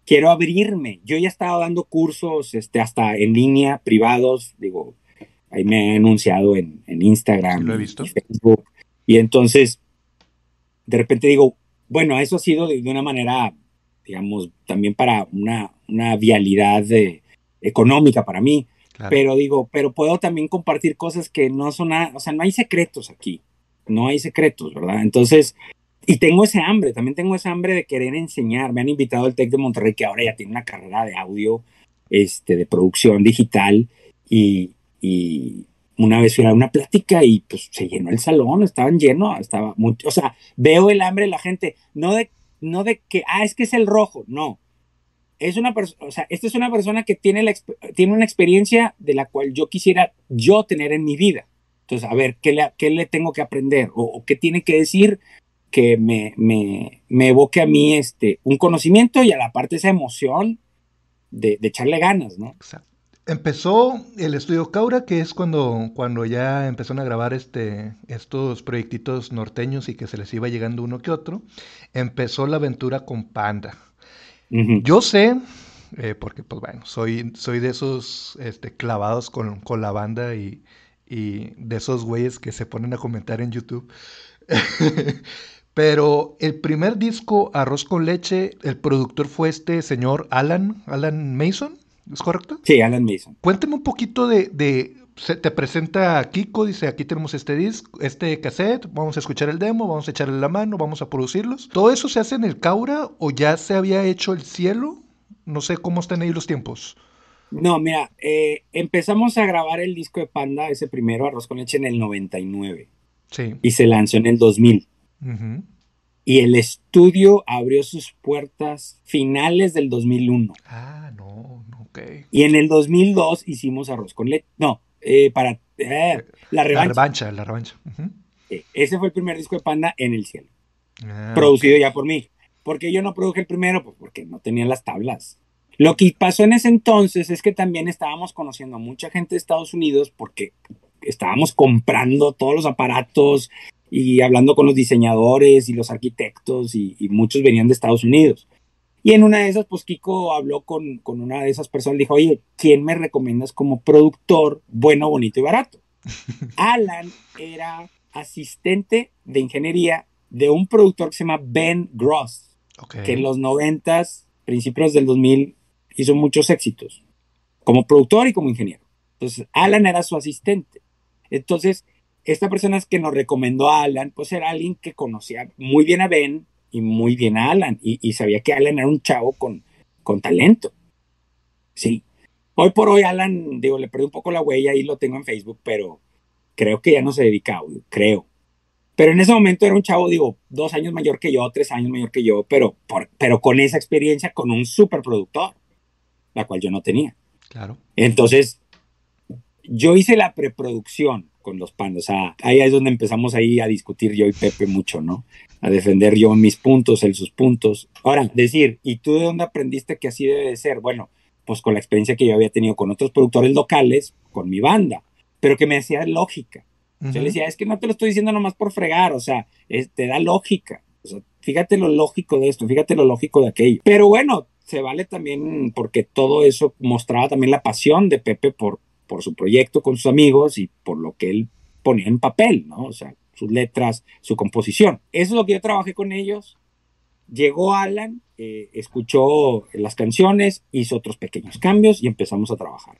B: quiero abrirme. Yo ya estaba dando cursos este, hasta en línea, privados, digo, ahí me he anunciado en, en Instagram,
A: lo he visto.
B: Facebook. Y entonces, de repente digo, bueno, eso ha sido de, una manera, digamos, también para una, una vialidad de, económica para mí. Pero digo, pero puedo también compartir cosas que no son nada, o sea, no hay secretos aquí, no hay secretos, ¿verdad? Entonces, y tengo ese hambre, también tengo ese hambre de querer enseñar. Me han invitado al TEC de Monterrey, que ahora ya tiene una carrera de audio, este, de producción digital, y, y una vez fui a una plática y pues se llenó el salón, estaban llenos, estaba mucho, o sea, veo el hambre de la gente, no de, no de que, ah, es que es el rojo, no, es una persona, o sea, esta es una persona que tiene, la, tiene una experiencia de la cual yo quisiera yo tener en mi vida. Entonces, a ver, ¿qué le, qué le tengo que aprender? O, qué tiene que decir que me, me, me, evoque a mí este, un conocimiento y a la parte esa emoción de, de echarle ganas, ¿no?
A: Exacto. Empezó el estudio Caura, que es cuando, cuando ya empezaron a grabar este, estos proyectitos norteños y que se les iba llegando uno que otro. Empezó la aventura con Panda. Yo sé, eh, porque pues bueno, soy, soy de esos este, clavados con, la banda y, de esos güeyes que se ponen a comentar en YouTube. Pero el primer disco, Arroz con Leche, el productor fue este señor Alan, Alan Mason, ¿es correcto?
B: Sí, Alan Mason.
A: Cuénteme un poquito de, te presenta Kiko, dice, aquí tenemos este disco, este cassette, vamos a escuchar el demo, vamos a echarle la mano, vamos a producirlos. ¿Todo eso se hace en el Caura o ya se había hecho el cielo? No sé cómo están ahí los tiempos.
B: No, mira, eh, empezamos a grabar el disco de Panda, ese primero, Arroz con Leche, en el 99.
A: Sí.
B: Y se lanzó en el 2000. Y el estudio abrió sus puertas finales del 2001.
A: Ah, no,
B: Y en el 2002 hicimos Arroz con Leche. No, eh, para eh, la revancha.
A: La revancha,
B: ese fue el primer disco de Panda en el cielo. Ah, producido ya por mí. Porque yo no produje el primero, pues porque no tenía las tablas. Lo que pasó en ese entonces es que también estábamos conociendo a mucha gente de Estados Unidos porque estábamos comprando todos los aparatos y hablando con los diseñadores y los arquitectos y muchos venían de Estados Unidos. Y en una de esas, pues Kiko habló con, con una de esas personas, dijo, oye, ¿quién me recomiendas como productor bueno, bonito y barato? Alan era asistente de ingeniería de un productor que se llama Ben Gross, que en los noventas, principios del 2000, hizo muchos éxitos, como productor y como ingeniero. Entonces, Alan era su asistente. Entonces, esta persona que nos recomendó a Alan, pues era alguien que conocía muy bien a Ben, y muy bien a Alan. Y, sabía que Alan era un chavo con, con talento. Sí. Hoy por hoy Alan, digo, le perdí un poco la huella y lo tengo en Facebook, pero creo que ya no se dedica a audio, creo. Pero en ese momento era un chavo, digo, dos años mayor que yo, tres años mayor que yo, pero, pero con esa experiencia, con un super productor, la cual yo no tenía.
A: Claro.
B: Entonces, yo hice la preproducción con los pandos. O sea, ahí es donde empezamos ahí a discutir yo y Pepe mucho, ¿no? A defender yo mis puntos, él sus puntos. Ahora, decir, ¿y tú de dónde aprendiste que así debe de ser? Bueno, pues con la experiencia que yo había tenido con otros productores locales, con mi banda, pero que me hacía lógica. Yo le decía, es que no te lo estoy diciendo nomás por fregar, o sea, te da lógica. O sea, fíjate lo lógico de esto, fíjate lo lógico de aquello. Pero bueno, se vale también porque todo eso mostraba también la pasión de Pepe por, por su proyecto con sus amigos y por lo que él ponía en papel, ¿no? O sea, sus letras, su composición. Eso es lo que yo trabajé con ellos. Llegó Alan, eh, escuchó las canciones, hizo otros pequeños cambios y empezamos a trabajar.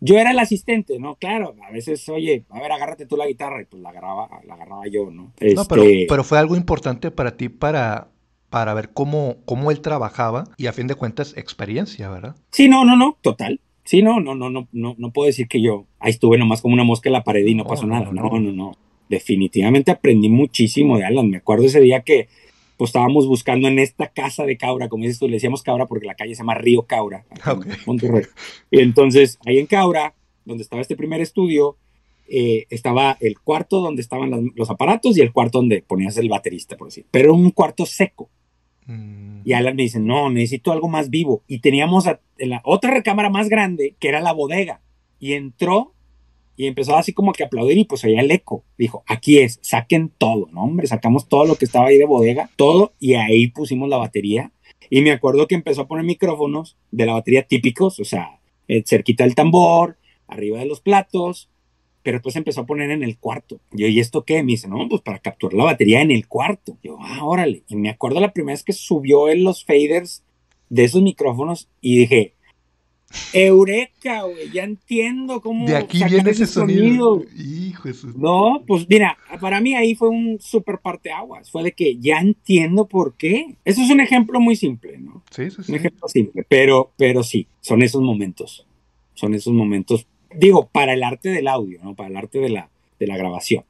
B: Yo era el asistente, ¿no? Claro, a veces, oye, a ver, agárrate tú la guitarra y pues la agarraba, la agarraba yo, ¿no?
A: no pero, este pero, fue algo importante para ti para, para ver cómo, cómo él trabajaba y a fin de cuentas experiencia, ¿verdad?
B: Sí, no, no, no, total. Sí, no, no, no, no, no, no puedo decir que yo ahí estuve nomás como una mosca en la pared y no, pasó nada. no, no. no definitivamente aprendí muchísimo de Alan. Me acuerdo ese día que pues, estábamos buscando en esta casa de Caura, como dices tú, le decíamos Caura porque la calle se llama Río Caura, Y entonces, ahí en Caura, donde estaba este primer estudio, eh, estaba el cuarto donde estaban los aparatos y el cuarto donde ponías el baterista, por decir. Pero un cuarto seco. Mm. Y Alan me dice, no, necesito algo más vivo. Y teníamos en la otra recámara más grande, que era la bodega. Y entró y empezó así como que a aplaudir y pues oía el eco. Dijo, aquí es, saquen todo, ¿no? Hombre, sacamos todo lo que estaba ahí de bodega, todo, y ahí pusimos la batería. Y me acuerdo que empezó a poner micrófonos de la batería típicos, o sea, eh, cerquita del tambor, arriba de los platos, pero después empezó a poner en el cuarto. Yo, ¿y esto qué? Me dice, no, pues para capturar la batería en el cuarto. Yo, ah, órale. Y me acuerdo la primera vez que subió en los faders de esos micrófonos y dije, Eureka, güey, ya entiendo cómo.
A: De aquí viene ese sonido.
B: No, pues mira, para mí ahí fue un super parteaguas. Fue de que ya entiendo por qué. Eso es un ejemplo muy simple, ¿no?
A: Sí, sí, sí.
B: Un ejemplo simple, pero, pero sí, son esos momentos. Son esos momentos, digo, para el arte del audio, ¿no? Para el arte de la, de la grabación.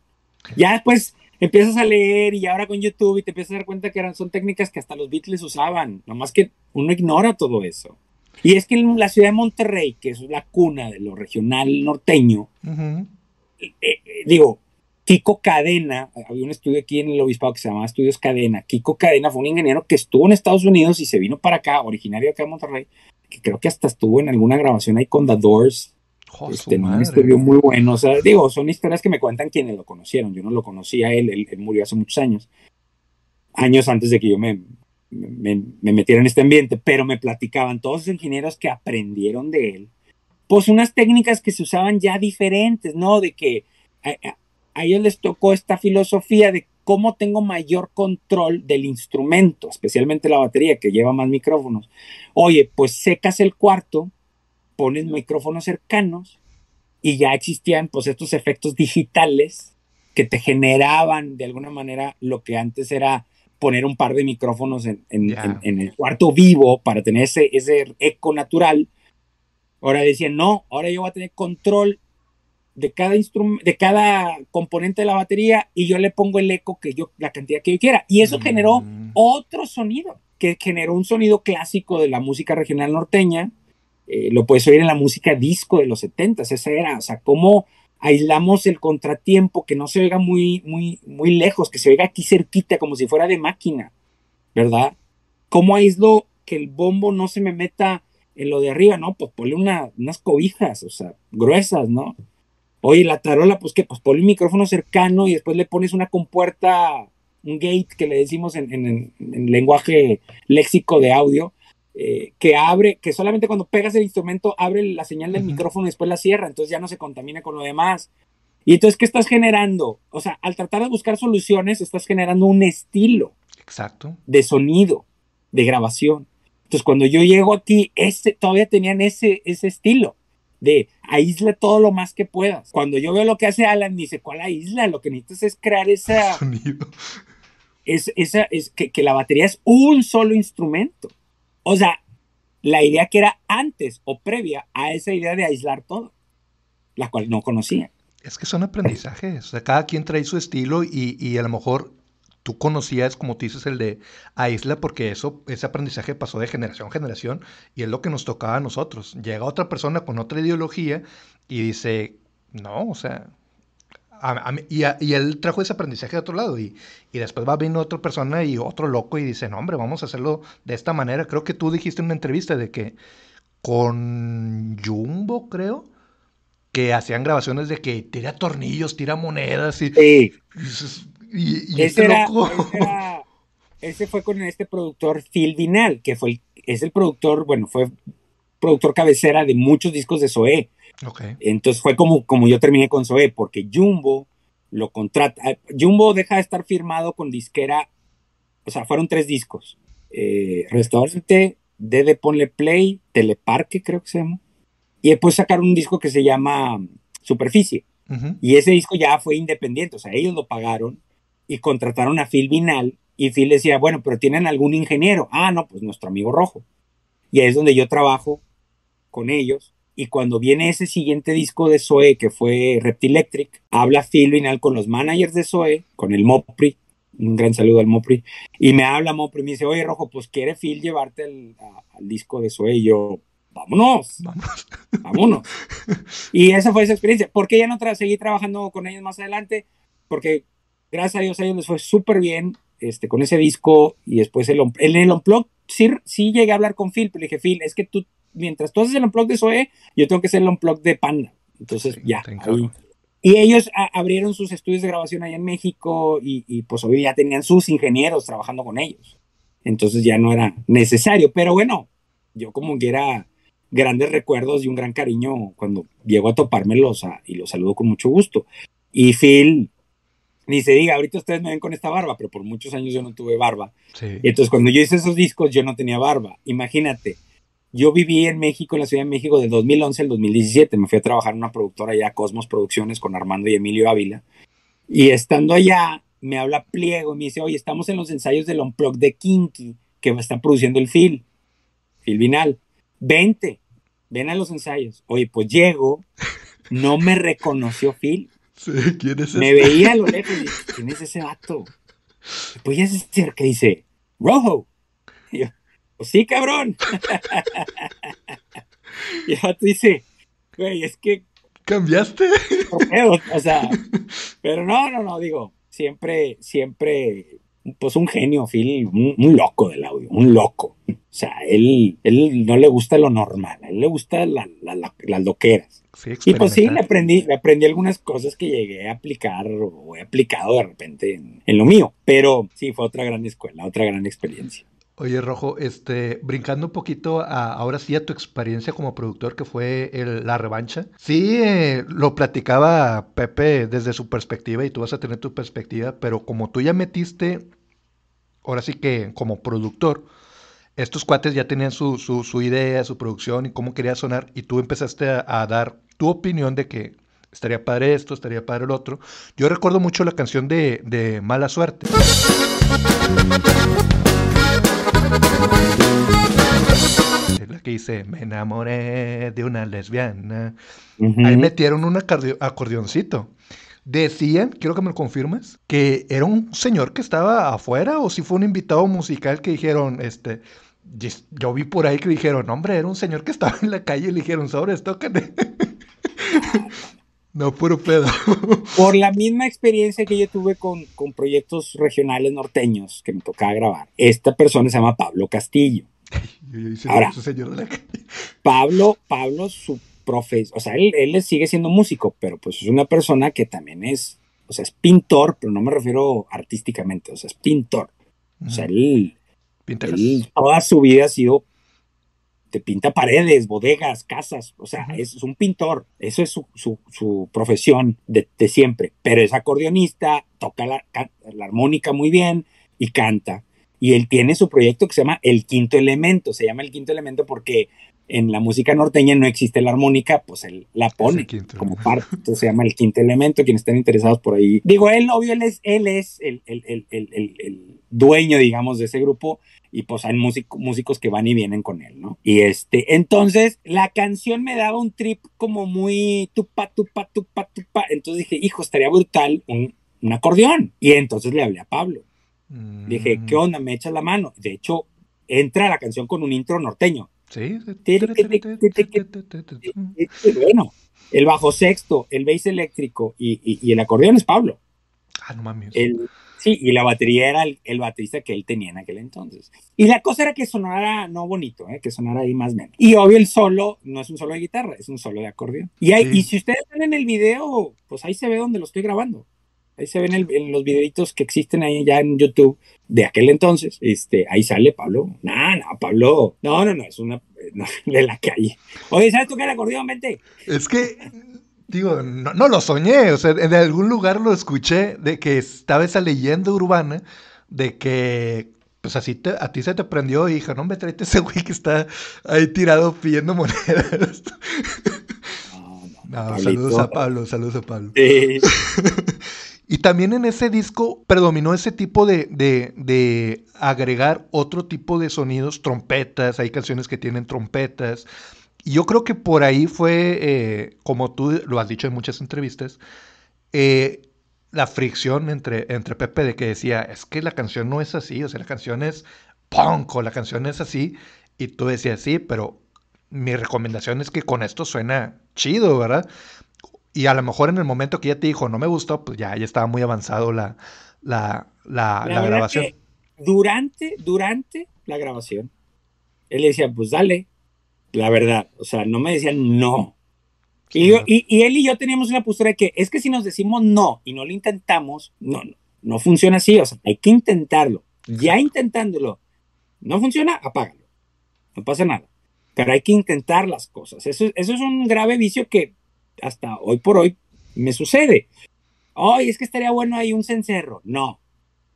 B: Ya después empiezas a leer y ahora con YouTube y te empiezas a dar cuenta que eran, son técnicas que hasta los Beatles usaban. Nomás que uno ignora todo eso. Y es que en la ciudad de Monterrey, que es la cuna de lo regional norteño, eh, eh, digo, Kiko Cadena, había un estudio aquí en el obispado que se llamaba Estudios Cadena. Kiko Cadena fue un ingeniero que estuvo en Estados Unidos y se vino para acá, originario de acá de Monterrey, que creo que hasta estuvo en alguna grabación ahí con The Doors. este, un estudio muy bueno. O sea, digo, son historias que me cuentan quienes lo conocieron. Yo no lo conocía él, él murió hace muchos años. Años antes de que yo me, me, me metiera en este ambiente, pero me platicaban todos los ingenieros que aprendieron de él, pues unas técnicas que se usaban ya diferentes, ¿no? De que a, ellos les tocó esta filosofía de cómo tengo mayor control del instrumento, especialmente la batería que lleva más micrófonos. Oye, pues secas el cuarto, pones micrófonos cercanos y ya existían pues estos efectos digitales que te generaban de alguna manera lo que antes era poner un par de micrófonos en, el cuarto vivo para tener ese, ese eco natural. Ahora decían, no, ahora yo voy a tener control de cada instrumento, de cada componente de la batería y yo le pongo el eco que yo, la cantidad que yo quiera. Y eso generó mm. otro sonido, que generó un sonido clásico de la música regional norteña. Eh, lo puedes oír en la música disco de los 70 esa era, o sea, cómo aislamos el contratiempo, que no se oiga muy, muy, muy lejos, que se oiga aquí cerquita, como si fuera de máquina, ¿verdad? ¿Cómo aíslo que el bombo no se me meta en lo de arriba? No, pues ponle unas cobijas, o sea, gruesas, ¿no? Oye, la tarola, pues que, pues ponle un micrófono cercano y después le pones una compuerta, un gate que le decimos en, en lenguaje léxico de audio, eh, que abre, que solamente cuando pegas el instrumento abre la señal del micrófono y después la cierra, entonces ya no se contamina con lo demás. Y entonces, ¿qué estás generando? O sea, al tratar de buscar soluciones, estás generando un estilo.
A: Exacto.
B: De sonido, de grabación. Entonces, cuando yo llego aquí, ese, todavía tenían ese, ese estilo de aísla todo lo más que puedas. Cuando yo veo lo que hace Alan, dice, ¿cuál aísla? Lo que necesitas es crear ese sonido. Es, esa, es que, que la batería es un solo instrumento. O sea, la idea que era antes o previa a esa idea de aislar todo, la cual no conocía.
A: Es que son aprendizajes, o sea, cada quien trae su estilo y, a lo mejor tú conocías, como tú dices, el de aisla, porque eso, ese aprendizaje pasó de generación a generación y es lo que nos tocaba a nosotros. Llega otra persona con otra ideología y dice, no, o sea, y, él trajo ese aprendizaje de otro lado y, después va viendo otra persona y otro loco y dice, no hombre, vamos a hacerlo de esta manera. Creo que tú dijiste en una entrevista de que con Jumbo, creo, que hacían grabaciones de que tira tornillos, tira monedas y...
B: Y, ese, este loco... ese fue con este productor Phil Dinal, que fue es el productor, bueno, fue productor cabecera de muchos discos de Zoé. Entonces fue como, como yo terminé con Zoe, porque Jumbo lo contrata. Jumbo deja de estar firmado con disquera, o sea, fueron tres discos. Eh, restaurante, Dede Ponle Play, Teleparque creo que se llama. Y después sacaron un disco que se llama Superficie. Y ese disco ya fue independiente, o sea, ellos lo pagaron y contrataron a Phil Vinal. Y Phil decía, bueno, pero ¿tienen algún ingeniero? Ah, no, pues nuestro amigo Rojo. Y ahí es donde yo trabajo con ellos y cuando viene ese siguiente disco de Zoe, que fue Reptilectric, habla Phil Vinal con los managers de Zoe, con el Mopri, un gran saludo al Mopri, y me habla Mopri y me dice, oye Rojo, pues quiere Phil llevarte al, disco de Zoe, y yo, vámonos, vámonos, vámonos. Y esa fue esa experiencia. ¿Por qué ya no seguí trabajando con ellos más adelante? Porque gracias a Dios a ellos les fue súper bien este, con ese disco y después el, en el Unplug sí, sí llegué a hablar con Phil, pero le dije, Phil, es que tú, mientras tú haces el Unplug de Zoe, yo tengo que hacer el Unplug de Panda. Entonces, ya. Y ellos abrieron sus estudios de grabación allá en México y, y pues hoy ya tenían sus ingenieros trabajando con ellos. Entonces ya no era necesario. Pero bueno, yo como que era grandes recuerdos y un gran cariño cuando llego a topármelos y los saludo con mucho gusto. Y Phil, ni se diga, ahorita ustedes me ven con esta barba, pero por muchos años yo no tuve barba. Y entonces cuando yo hice esos discos yo no tenía barba. Imagínate, yo viví en México, en la Ciudad de México, del 2011 al 2017. Me fui a trabajar en una productora allá, Cosmos Producciones, con Armando y Emilio Ávila. Y estando allá, me habla Pliego y me dice, oye, estamos en los ensayos del Unplug de Kinky, que está produciendo el Phil, Phil Vinal. Vente, ven a los ensayos. Oye, pues llego, no me reconoció Phil.
A: Sí, ¿quién es
B: Me este? veía a lo lejos y dije, ¿quién es ese vato? Pues ya se acerca y dice, Rojo. Y yo, pues sí, cabrón. y el vato dice, güey, es que...
A: ¿Cambiaste?
B: O sea, pero no, no, no, digo, siempre, siempre, pues un genio, Phil, un, loco del audio, un loco. O sea, él, él no le gusta lo normal, a él le gusta las loqueras. y pues sí, le aprendí, le aprendí algunas cosas que llegué a aplicar o he aplicado de repente en, en lo mío, pero sí, fue otra gran escuela, otra gran experiencia.
A: Oye, Rojo, este, brincando un poquito ahora sí a tu experiencia como productor, que fue la revancha. Sí, eh, lo platicaba Pepe desde su perspectiva y tú vas a tener tu perspectiva, pero como tú ya metiste, ahora sí que como productor, estos cuates ya tenían su, su, idea, su producción y cómo quería sonar, y tú empezaste a, dar tu opinión de que estaría padre esto, estaría padre el otro. Yo recuerdo mucho la canción de, de Mala Suerte. La que dice, me enamoré de una lesbiana. Ahí metieron un acordeoncito. Decían, quiero que me lo confirmes, que era un señor que estaba afuera o si fue un invitado musical que dijeron, este, yo vi por ahí que dijeron, hombre, era un señor que estaba en la calle y le dijeron, sobres, tócate. No, puro pedo.
B: Por la misma experiencia que yo tuve con, con proyectos regionales norteños que me tocaba grabar, esta persona se llama Pablo Castillo. Ahora, Pablo, Pablo, su profe, o sea, él, él sigue siendo músico, pero pues es una persona que también es, o sea, es pintor, pero no me refiero artísticamente, o sea, es pintor. O sea, él, él toda su vida ha sido te pinta paredes, bodegas, casas, o sea, es, un pintor, eso es su, profesión de, siempre, pero es acordeonista, toca la, armónica muy bien y canta. Y él tiene su proyecto que se llama El Quinto Elemento, se llama El Quinto Elemento porque en la música norteña no existe la armónica, pues él la pone como parte. Entonces se llama el quinto elemento, quienes estén interesados por ahí. Digo, él, obvio, él es, él es el, el, el, el dueño, digamos, de ese grupo y pues hay músicos que van y vienen con él, ¿no? Y este, entonces la canción me daba un trip como muy tupa, tupa, tupa, tupa. Entonces dije, hijo, estaría brutal un, un acordeón. Y entonces le hablé a Pablo. Dije, ¿qué mm. onda? ¿Me echas la mano? De hecho, entra la canción con un intro norteño. Sí. Bueno, el bajo sexto, el bass eléctrico y, y, el acordeón es Pablo.
A: Ah, no mames.
B: El, Sí, y la batería era el, el, baterista que él tenía en aquel entonces. Y la cosa era que sonara no bonito, ¿eh? que sonara ahí más menos. Y obvio el solo no es un solo de guitarra, es un solo de acordeón. Y, hay, y si ustedes ven en el video, pues ahí se ve donde lo estoy grabando. Ahí se ven en los videitos que existen ahí ya en YouTube de aquel entonces. Este, ahí sale Pablo. No, no, Pablo. No, no, no, es una de la calle. Oye, ¿sabes tocar acordeón? Vente.
A: Es que Digo, no, no, lo soñé, o sea, en algún lugar lo escuché de que estaba esa leyenda urbana de que, pues así te, a ti se te prendió, hija, no me traete ese güey que está ahí tirado pidiendo monedas. No, saludos a Pablo, saludos a Pablo. y también en ese disco predominó ese tipo de, de, de agregar otro tipo de sonidos, trompetas, hay canciones que tienen trompetas, y yo creo que por ahí fue, eh, como tú lo has dicho en muchas entrevistas, eh, la fricción entre, entre Pepe de que decía, es que la canción no es así, o sea, la canción es punk o la canción es así, y tú decías, sí, pero mi recomendación es que con esto suena chido, ¿verdad? Y a lo mejor en el momento que ya te dijo no me gustó, pues ya, ya estaba muy avanzado la, la, la, grabación.
B: Durante, durante la grabación, él decía, pues dale, la verdad. O sea, no me decían no. Y, y, él y yo teníamos una postura de que es que si nos decimos no y no lo intentamos, no, no, no funciona así. O sea, hay que intentarlo. Ya intentándolo, no funciona, apágalo. No pasa nada. Pero hay que intentar las cosas. Eso, eso es un grave vicio que hasta hoy por hoy me sucede. Ay, es que estaría bueno ahí un cencerro. No.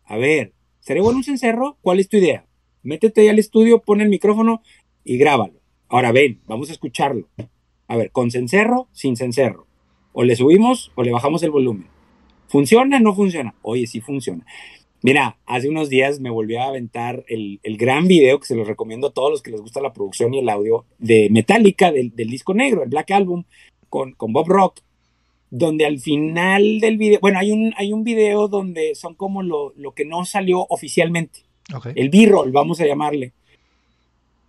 B: A ver, ¿sería bueno un cencerro? ¿Cuál es tu idea? Métete ahí al estudio, pon el micrófono y grábalo. Ahora ven, vamos a escucharlo. A ver, con cencerro, sin cencerro. O le subimos o le bajamos el volumen. ¿Funciona? ¿No funciona? Oye, sí funciona. Mira, hace unos días me volví a aventar el, gran video que se los recomiendo a todos los que les gusta la producción y el audio de Metallica, del, disco negro, el Black Album, con, con, Bob Rock, donde al final del video, bueno, hay un, hay un video donde son como lo, lo que no salió oficialmente, el B-roll, vamos a llamarle,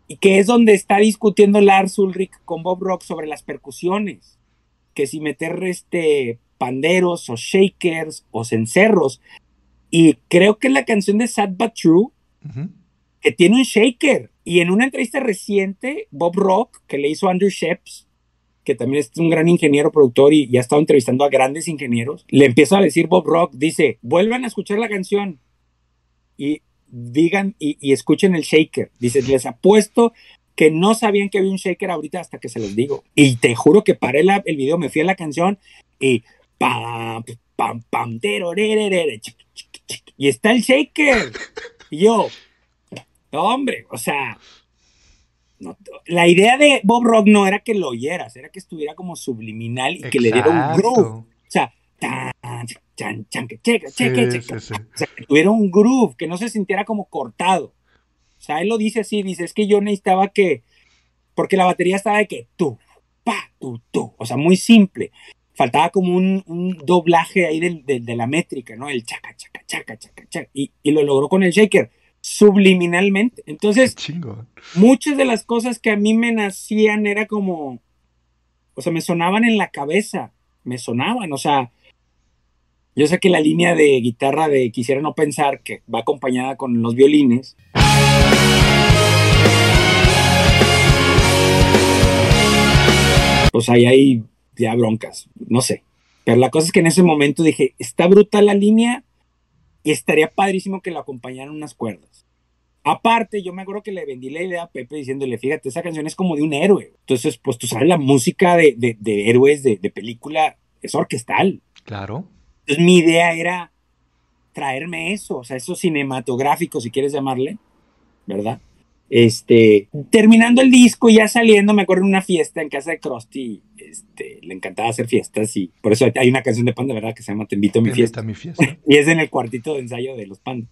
B: y que es donde está discutiendo Lars Ulrich con Bob Rock sobre las percusiones, que si meter este panderos o shakers o cencerros, y creo que la canción de Sad But True, que tiene un shaker. Y en una entrevista reciente, Bob Rock, que le hizo Andrew Sheps, que también es un gran ingeniero productor y, ya ha estado entrevistando a grandes ingenieros, le empieza a decir Bob Rock, dice, vuelvan a escuchar la canción y digan y, escuchen el shaker. Dice, les apuesto que no sabían que había un shaker ahorita hasta que se los digo. Y te juro que paré el video, me fui a la canción y pam, pam, pam, y está el shaker. Y yo, hombre, o sea, la idea de Bob Rock no era que lo oyeras, era que estuviera como subliminal y que le diera un groove. O sea, chan, chan, que checa, checa, checa. O sea, que tuviera un groove, que no se sintiera como cortado. O sea, él lo dice así, dice, es que yo necesitaba que, porque la batería estaba de que tú, pa, tú, tú, o sea, muy simple faltaba como un, doblaje ahí de, la métrica, ¿no? El chaca, chaca, chaca, chaca, chaca. Y, lo logró con el shaker, subliminalmente. Entonces, muchas de las cosas que a mí me nacían era como, o sea, me sonaban en la cabeza, me sonaban, o sea, yo sé que la línea de guitarra de Quisiera no pensar, que va acompañada con los violines. Pues ahí hay ya broncas, no sé. Pero la cosa es que en ese momento dije, está brutal la línea y estaría padrísimo que la acompañaran unas cuerdas. Aparte, yo me acuerdo que le vendí la idea a Pepe diciéndole, fíjate, esa canción es como de un héroe. Entonces, pues tú sabes, la música de, de, héroes de, de, película es orquestal.
A: Claro.
B: Entonces, mi idea era traerme eso, o sea, eso cinematográfico, si quieres llamarle, ¿verdad? Este, terminando el disco, ya saliendo, me acuerdo en una fiesta en casa de Krusty, este, le encantaba hacer fiestas y por eso hay una canción de Panda, ¿verdad? Que se llama Te invito a mi fiesta.
A: Mi fiesta.
B: y es en el cuartito de ensayo de los Panda,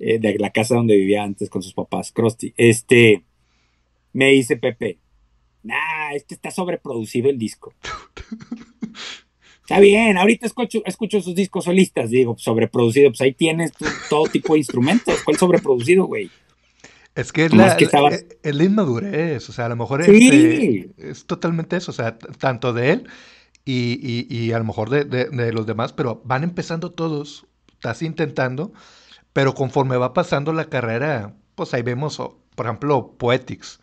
B: eh, de la casa donde vivía antes con sus papás, Krusty. Este, me dice Pepe, nah, es que está sobreproducido el disco. Está bien, ahorita escucho, escucho sus discos solistas, digo, sobreproducido, pues ahí tienes todo tipo de instrumentos, ¿cuál sobreproducido, güey?
A: Es que es la, la, inmadurez, o sea, a lo mejor este, es totalmente eso, o sea, tanto de él y, a lo mejor de, los demás, pero van empezando todos, estás intentando, pero conforme va pasando la carrera, pues ahí vemos, por ejemplo, Poetics.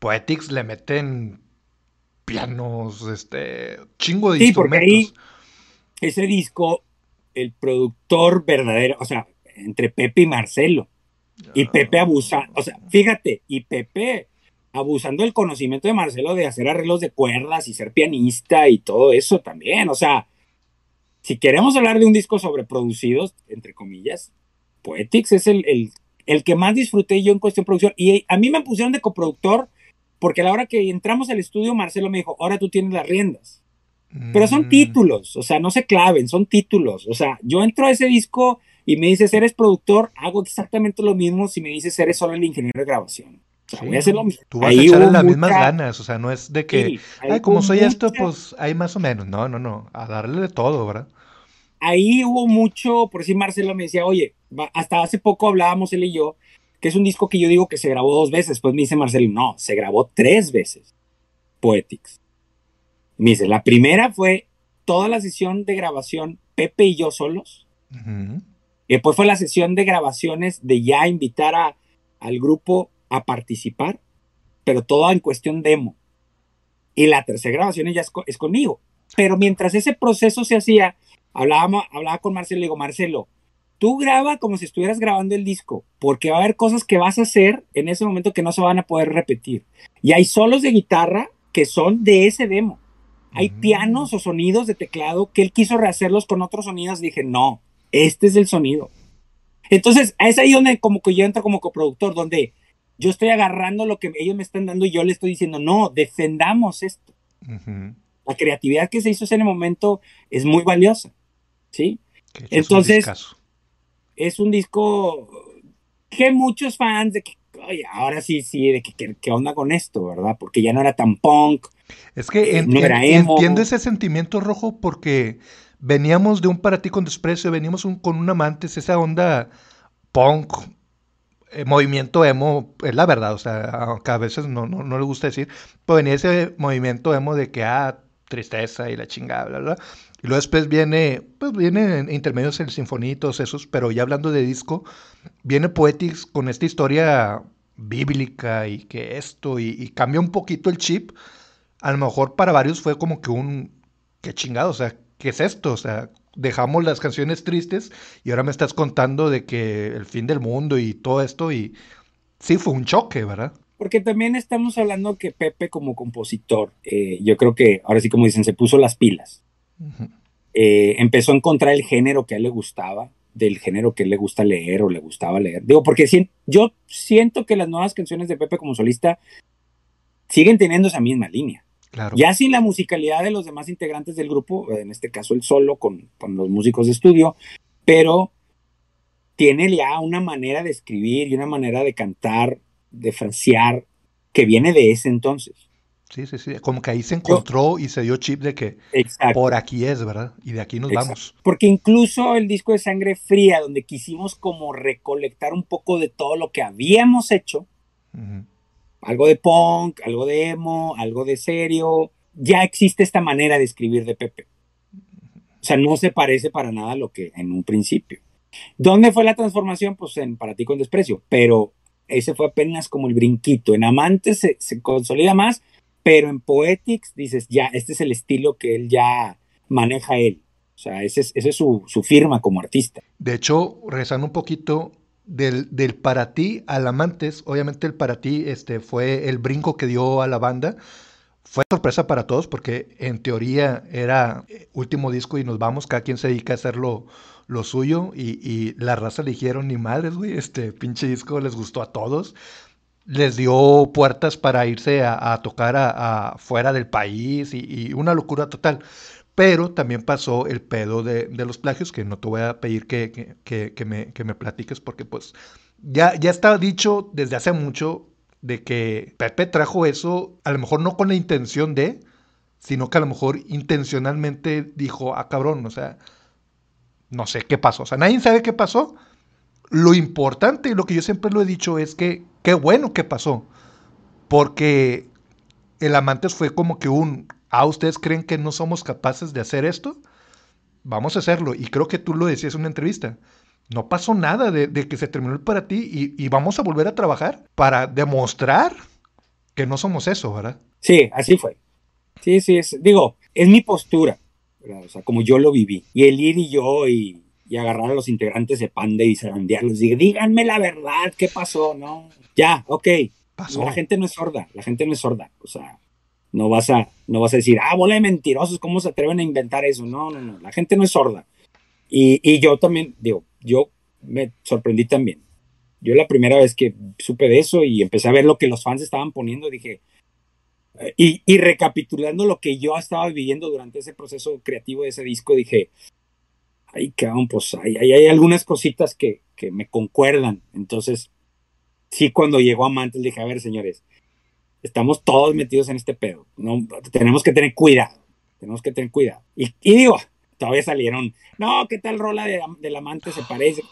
A: Poetics le meten pianos, este, chingo de sí, Porque ahí,
B: ese disco, el productor verdadero, o sea, entre Pepe y Marcelo, y Pepe abusa, o sea, fíjate, y Pepe abusando del conocimiento de Marcelo de hacer arreglos de cuerdas y ser pianista y todo eso también. O sea, si queremos hablar de un disco sobreproducido, entre comillas, Poetics es el, el, que más disfruté yo en cuestión de producción. Y a mí me pusieron de coproductor porque a la hora que entramos al estudio, Marcelo me dijo, ahora tú tienes las riendas. Pero son mm. títulos, o sea, no se claven, son títulos. O sea, yo entro a ese disco y me dices, eres productor, hago exactamente lo mismo si me dices, eres solo el ingeniero de grabación. voy a hacer lo mismo.
A: Tú vas a echarle las mismas ganas, o sea, no es de que, ay, como soy esto, pues hay más o menos. No, no, no, a darle de todo, ¿verdad?
B: Ahí hubo mucho, por si Marcelo me decía, oye, hasta hace poco hablábamos él y yo, que es un disco que yo digo que se grabó dos veces. Pues me dice Marcelo, no, se grabó tres veces. Poetics. Me dice, la primera fue toda la sesión de grabación Pepe y yo solos. Y después fue la sesión de grabaciones de ya invitar a, al grupo a participar, pero todo en cuestión demo. Y la tercera grabación ya es, conmigo. Pero mientras ese proceso se hacía, hablaba, hablaba con Marcelo y le digo, Marcelo, tú graba como si estuvieras grabando el disco, porque va a haber cosas que vas a hacer en ese momento que no se van a poder repetir. Y hay solos de guitarra que son de ese demo. Hay pianos o sonidos de teclado que él quiso rehacerlos con otros sonidos. dije, no, este es el sonido. Entonces, es ahí donde como que yo entro como coproductor, donde yo estoy agarrando lo que ellos me están dando y yo le estoy diciendo, no, defendamos esto. La creatividad que se hizo en el momento es muy valiosa. ¿Sí? Entonces, es un disco que muchos fans de que, oye, ahora sí, sí, de que, qué onda con esto, ¿verdad? Porque ya no era tan punk.
A: Es que eh, entiendo ese sentimiento rojo porque veníamos de un para ti con desprecio, veníamos con un amantes, esa onda punk, eh, movimiento emo, es la verdad, o sea, aunque a veces no, no, no le gusta decir, pero venía ese movimiento emo de que, ah, tristeza y la chingada, bla, bla. Y luego después viene, pues vienen intermedios en sinfonitos, esos, pero ya hablando de disco, viene Poetics con esta historia bíblica y que esto, y, cambia un poquito el chip. A lo mejor para varios fue como que un, qué chingado, o sea, ¿qué es esto? O sea, dejamos las canciones tristes y ahora me estás contando de que el fin del mundo y todo esto, y sí fue un choque, ¿verdad?
B: Porque también estamos hablando que Pepe como compositor, eh, yo creo que ahora sí como dicen, se puso las pilas. Eh, empezó a encontrar el género que a él le gustaba, del género que a él le gusta leer o le gustaba leer. Digo, porque yo siento que las nuevas canciones de Pepe como solista siguen teniendo esa misma línea. Ya sin la musicalidad de los demás integrantes del grupo, en este caso el solo con, con los músicos de estudio, pero tiene ya una manera de escribir y una manera de cantar, de frasear, que viene de ese entonces.
A: Sí, sí, sí. Como que ahí se encontró y se dio chip de que por aquí es, ¿verdad? Y de aquí nos vamos.
B: Porque incluso el disco de Sangre Fría, donde quisimos como recolectar un poco de todo lo que habíamos hecho, algo de punk, algo de emo, algo de serio, ya existe esta manera de escribir de Pepe. O sea, no se parece para nada a lo que en un principio. ¿Dónde fue la transformación? Pues en Para ti con desprecio, pero ese fue apenas como el brinquito. En Amantes se, se consolida más pero en Poetics dices, ya, este es el estilo que él ya maneja él. O sea, esa es, ese es su, firma como artista.
A: De hecho, rezando un poquito del, del, para ti al amantes, obviamente el para ti este, fue el brinco que dio a la banda. Fue sorpresa para todos porque en teoría era último disco y nos vamos, cada quien se dedica a hacer lo, suyo y, la raza le dijeron ni madres, güey, este pinche disco les gustó a todos les dio puertas para irse a, tocar a, fuera del país y, una locura total. Pero también pasó el pedo de, los plagios, que no te voy a pedir que, que, me, que, me, platiques porque pues ya, ya está dicho desde hace mucho de que Pepe trajo eso, a lo mejor no con la intención de, sino que a lo mejor intencionalmente dijo, ah cabrón, o sea, no sé qué pasó. O sea, nadie sabe qué pasó. Lo importante lo que yo siempre lo he dicho es que qué bueno que pasó. Porque el Amantes fue como que un, ah, ¿ustedes creen que no somos capaces de hacer esto? Vamos a hacerlo. Y creo que tú lo decías en una entrevista. No pasó nada de, que se terminó el para ti y, vamos a volver a trabajar para demostrar que no somos eso, ¿verdad?
B: Sí, así fue. Sí, sí, es, digo, es mi postura, o sea, como yo lo viví. Y el ir y yo y, agarrar a los integrantes de Panda y zarandearlos y díganme la verdad, ¿qué pasó? No, ya, ok. La gente no es sorda, la gente no es sorda. O sea, no vas a, no vas a decir, ah, bola de mentirosos, ¿cómo se atreven a inventar eso? No, no, no, la gente no es sorda. Y, yo también, digo, yo me sorprendí también. Yo la primera vez que supe de eso y empecé a ver lo que los fans estaban poniendo, dije, eh, y, recapitulando lo que yo estaba viviendo durante ese proceso creativo de ese disco, dije, ay, cabrón, pues hay, hay, hay algunas cositas que, que me concuerdan. Entonces, sí cuando llegó Amantes dije, a ver, señores, estamos todos metidos en este pedo. No, tenemos que tener cuidado. Tenemos que tener cuidado. Y, digo, todavía salieron, no, ¿qué tal rola de, del amante se parece?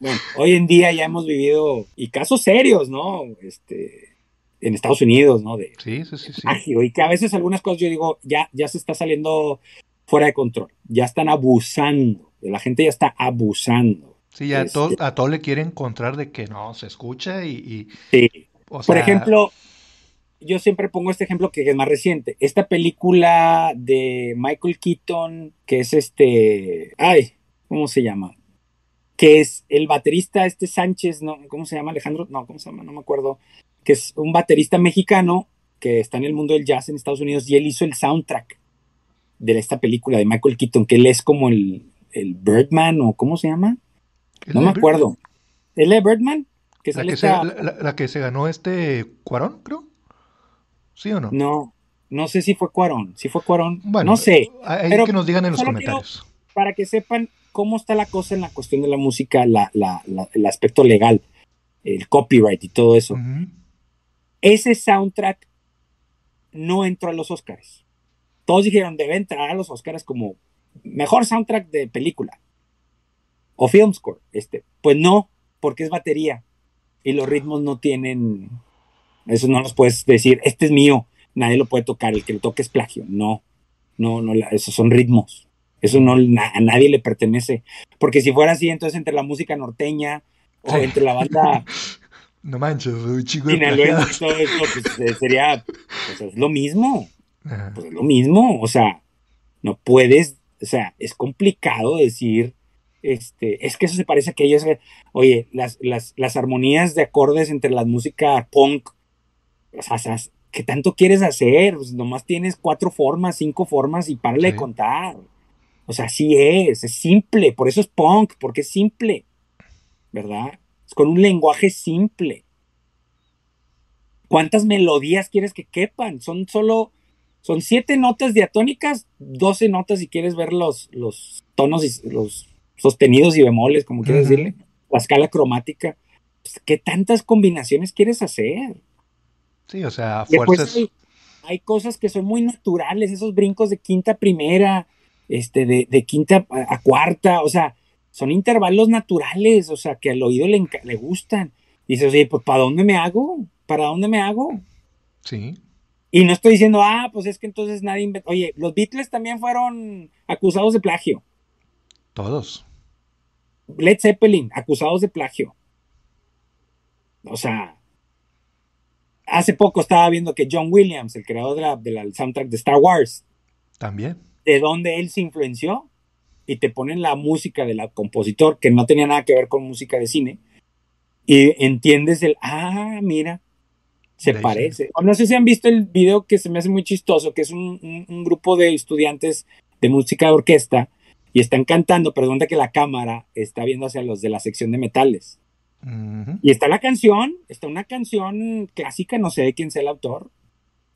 B: Bueno, hoy en día ya hemos vivido, y casos serios, ¿no? Este, en Estados Unidos, ¿no? De,
A: sí, sí, sí, sí.
B: y que a veces algunas cosas yo digo, ya, ya se está saliendo fuera de control, ya están abusando, la gente ya está abusando.
A: Sí, ya a, todo, este a todo le quiere encontrar de que no, se escucha y...
B: sí. Por ejemplo, yo siempre pongo este ejemplo que es más reciente. Esta película de Michael Keaton, que es este... Ay, ¿cómo se llama? Que es el baterista este Sánchez, ¿no? ¿Cómo se llama? Alejandro, no, ¿cómo se llama? No me acuerdo. Que es un baterista mexicano que está en el mundo del jazz en Estados Unidos y él hizo el soundtrack de esta película de Michael Keaton, que él es como el, el Birdman o ¿cómo se llama? No me acuerdo. ¿El de Birdman?
A: Que la, que se, la, que se ganó este Cuarón, creo. ¿Sí o no?
B: No, no sé si fue Cuarón. Si fue Cuarón, bueno, no sé.
A: Hay pero que nos digan en los comentarios.
B: para que sepan cómo está la cosa en la cuestión de la música, la, el aspecto legal, el copyright y todo eso. Ese soundtrack no entró a los Oscars. Todos dijeron, debe entrar a los Oscars como mejor soundtrack de película o film score. Este. Pues no, porque es batería y los ritmos no tienen, eso no los puedes decir, este es mío, nadie lo puede tocar, el que lo toque es plagio. No, no, no, esos son ritmos. Eso no a nadie le pertenece. Porque si fuera así, entonces entre la música norteña o entre la banda.
A: no manches, un chico
B: de todo pues, eh, sería. Pues, es lo mismo. Pues, es lo mismo. O sea, no puedes. O sea, es complicado decir este, es que eso se parece a que ellos, oye, las, las, armonías de acordes entre la música punk, o sea, ¿qué tanto quieres hacer? Pues nomás tienes cuatro formas, cinco formas y párale de contar. O sea, así es, es simple, por eso es punk, porque es simple, ¿verdad? Es con un lenguaje simple. ¿Cuántas melodías quieres que quepan? Son solo, son siete notas diatónicas, doce notas si quieres ver los, los tonos y los sostenidos y bemoles, como quieres decirle, la escala cromática. Pues, ¿Qué tantas combinaciones quieres hacer?
A: Sí, o sea, fuerzas.
B: Hay, cosas que son muy naturales, esos brincos de quinta a primera, este, de, quinta a, cuarta, o sea, son intervalos naturales, o sea, que al oído le, le gustan. Dices, oye, pues ¿para dónde me hago? ¿Para dónde me hago?
A: Sí.
B: Y no estoy diciendo, ah, pues es que entonces nadie inventó. Oye, los Beatles también fueron acusados de plagio.
A: Todos.
B: Led Zeppelin, acusados de plagio. O sea, hace poco estaba viendo que John Williams, el creador de la, del soundtrack de Star Wars,
A: también.
B: De dónde él se influenció y te ponen la música del compositor que no tenía nada que ver con música de cine y entiendes el, ah, mira, se parece. O no sé si han visto el video que se me hace muy chistoso, que es un, un grupo de estudiantes de música de orquesta y están cantando, pero donde que la cámara está viendo hacia los de la sección de metales. Y está la canción, está una canción clásica, no sé de quién sea el autor,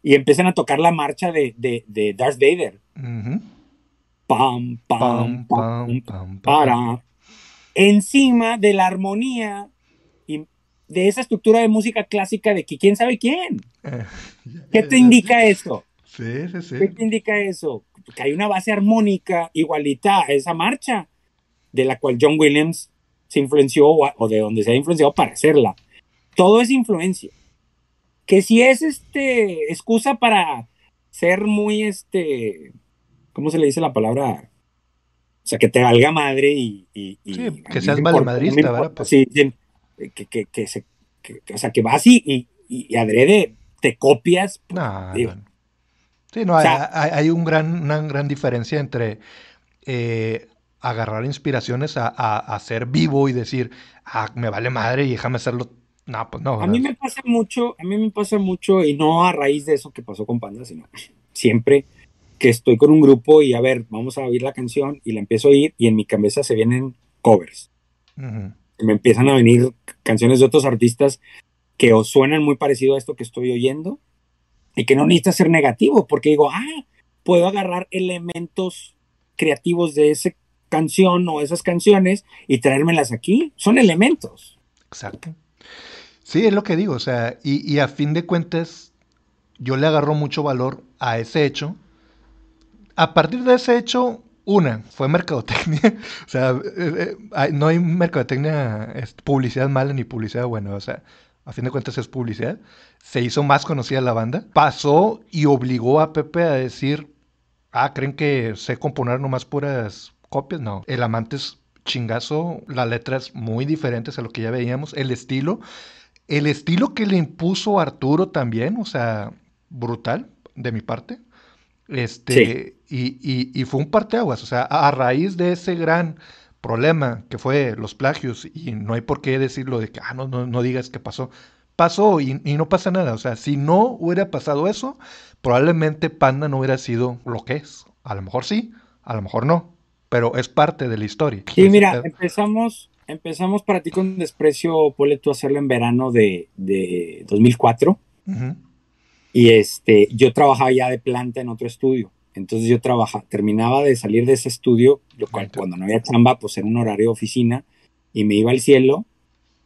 B: y empiezan a tocar la marcha de, de, Darth Vader. Pam, pam, pam, pam, para. Encima de la armonía y de esa estructura de música clásica de que quién sabe quién. Eh, ¿Qué te indica eso?
A: Sí, sí, sí.
B: ¿Qué te indica eso? Que hay una base armónica igualita a esa marcha, de la cual John Williams se influenció o, de donde se ha influenciado para hacerla. Todo es influencia. Que si es este excusa para ser muy este, ¿cómo se le dice la palabra? O sea, que te valga madre y...
A: que seas madrista, ¿verdad?
B: Pues. Sí, que, que, que, se, o sea, que vas y, y, adrede, te copias.
A: No, no. Sí, no, hay, un gran, una gran diferencia entre eh, agarrar inspiraciones a, ser vivo y decir, ah, me vale madre y déjame hacerlo. No, pues no.
B: A mí me pasa mucho, a mí me pasa mucho, y no a raíz de eso que pasó con Panda, sino siempre que estoy con un grupo y a ver, vamos a oír la canción y la empiezo a oír y en mi cabeza se vienen covers. Me empiezan a venir canciones de otros artistas que os suenan muy parecido a esto que estoy oyendo y que no necesita ser negativo, porque digo, ah, puedo agarrar elementos creativos de esa canción o esas canciones y traérmelas aquí. Son elementos.
A: Exacto. Sí, es lo que digo, o sea, y, a fin de cuentas, yo le agarro mucho valor a ese hecho. A partir de ese hecho, una, fue mercadotecnia. o sea, eh, eh, no hay mercadotecnia, publicidad mala ni publicidad buena. O sea, a fin de cuentas es publicidad, se hizo más conocida la banda, pasó y obligó a Pepe a decir, ah, ¿creen que sé componer nomás puras copias? No, el amante es chingazo, las letras muy diferentes a lo que ya veíamos, el estilo, el estilo que le impuso Arturo también, o sea, brutal de mi parte. Este, y, y, fue un parteaguas, o sea, a raíz de ese gran problema que fue los plagios, y no hay por qué decirlo de que, ah, no, no, digas qué pasó. Pasó y, y, no pasa nada, o sea, si no hubiera pasado eso, probablemente Panda no hubiera sido lo que es. A lo mejor sí, a lo mejor no, pero es parte de la historia.
B: Sí, mira, empezamos, empezamos para ti con desprecio, Pole, tú hacerlo en verano de, de 2004. Y este, yo trabajaba ya de planta en otro estudio. Entonces yo trabajaba, terminaba de salir de ese estudio, lo cual cuando no había chamba, pues era un horario de oficina, y me iba al cielo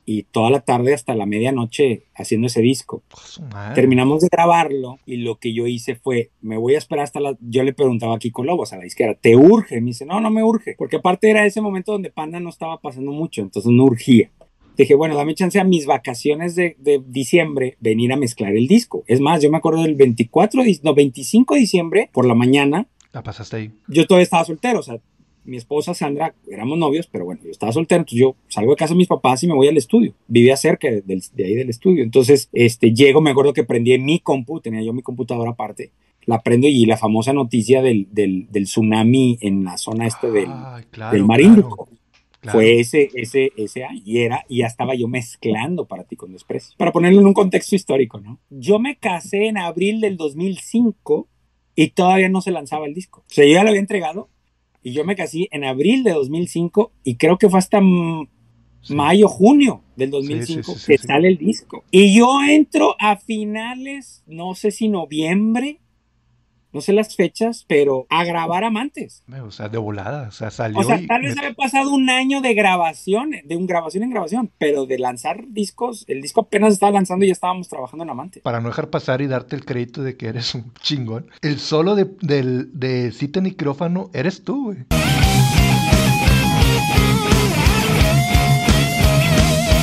B: y toda la tarde hasta la medianoche haciendo ese disco. Pues, Terminamos de grabarlo y lo que yo hice fue, me voy a esperar hasta la... Yo le preguntaba a Kiko Lobos, a la izquierda, ¿te urge? Me dice, no, no me urge, porque aparte era ese momento donde Panda no estaba pasando mucho, entonces no urgía dije, bueno, dame chance a mis vacaciones de, diciembre venir a mezclar el disco. Es más, yo me acuerdo del 24, no, 25 de diciembre por la mañana.
A: La pasaste ahí.
B: Yo todavía estaba soltero, o sea, mi esposa Sandra, éramos novios, pero bueno, yo estaba soltero, entonces yo salgo de casa de mis papás y me voy al estudio. Vivía cerca de, ahí del estudio. Entonces, este, llego, me acuerdo que prendí mi compu, tenía yo mi computadora aparte, la prendo y la famosa noticia del, del, tsunami en la zona este del, del Mar fue ese, ese, ese año y era, y ya estaba yo mezclando para ti con desprecio. Para ponerlo en un contexto histórico, ¿no? Yo me casé en abril del 2005 y todavía no se lanzaba el disco. O sea, yo ya lo había entregado y yo me casé en abril de 2005 y creo que fue hasta mayo, junio del 2005 que sale el disco. Y yo entro a finales, no sé si noviembre no sé las fechas, pero a grabar amantes.
A: O sea, de volada, o sea, salió.
B: O sea, tal vez había pasado un año de grabación, de un grabación en grabación, pero de lanzar discos, el disco apenas estaba lanzando y ya estábamos trabajando en amantes.
A: Para no dejar pasar y darte el crédito de que eres un chingón, el solo de, del, de cita micrófono eres tú, güey.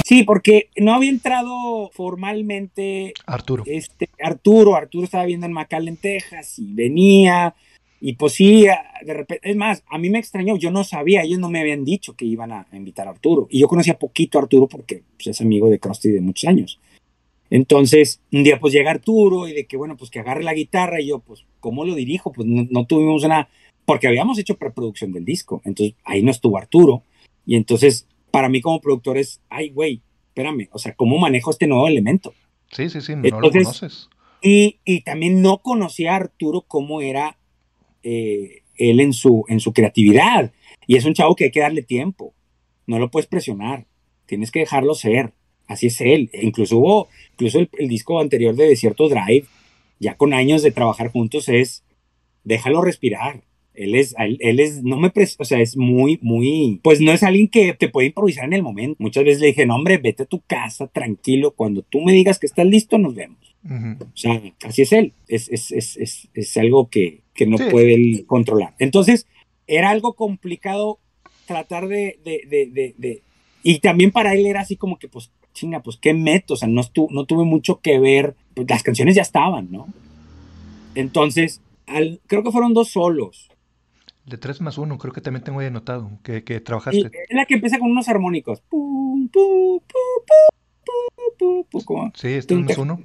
B: Sí, porque no había entrado formalmente
A: Arturo.
B: Este, Arturo, Arturo estaba viendo en McAllen, Texas, y venía, y pues sí, de repente, es más, a mí me extrañó, yo no sabía, ellos no me habían dicho que iban a invitar a Arturo, y yo conocía poquito a Arturo porque pues, es amigo de Krusty de muchos años. Entonces, un día pues llega Arturo y de que, bueno, pues que agarre la guitarra, y yo, pues, ¿cómo lo dirijo? Pues no, no tuvimos una, porque habíamos hecho preproducción del disco, entonces ahí no estuvo Arturo, y entonces para mí como productor es, ay, güey, espérame, o sea, ¿cómo manejo este nuevo elemento?
A: Sí, sí, sí, no lo conoces.
B: Y, y, también no conocía a Arturo cómo era eh, él en su, en su creatividad. Y es un chavo que hay que darle tiempo. No lo puedes presionar. Tienes que dejarlo ser. Así es él. E incluso hubo, incluso el, el disco anterior de Desierto Drive, ya con años de trabajar juntos, es déjalo respirar él es, él es, no me, o sea, es muy, muy, pues no es alguien que te puede improvisar en el momento. Muchas veces le dije, no, hombre, vete a tu casa, tranquilo, cuando tú me digas que estás listo, nos vemos. O sea, así es él, es, es, es, es algo que, que no puede controlar. Entonces, era algo complicado tratar de, de, de, de, y también para él era así como que, pues, chinga, pues, ¿qué meto? O sea, no, no tuve mucho que ver, pues las canciones ya estaban, ¿no? Entonces, al, creo que fueron dos solos.
A: De 3 más 1, creo que también tengo ahí anotado que, que trabajaste.
B: Es la que empieza con unos armónicos.
A: Sí, es 3 más 1.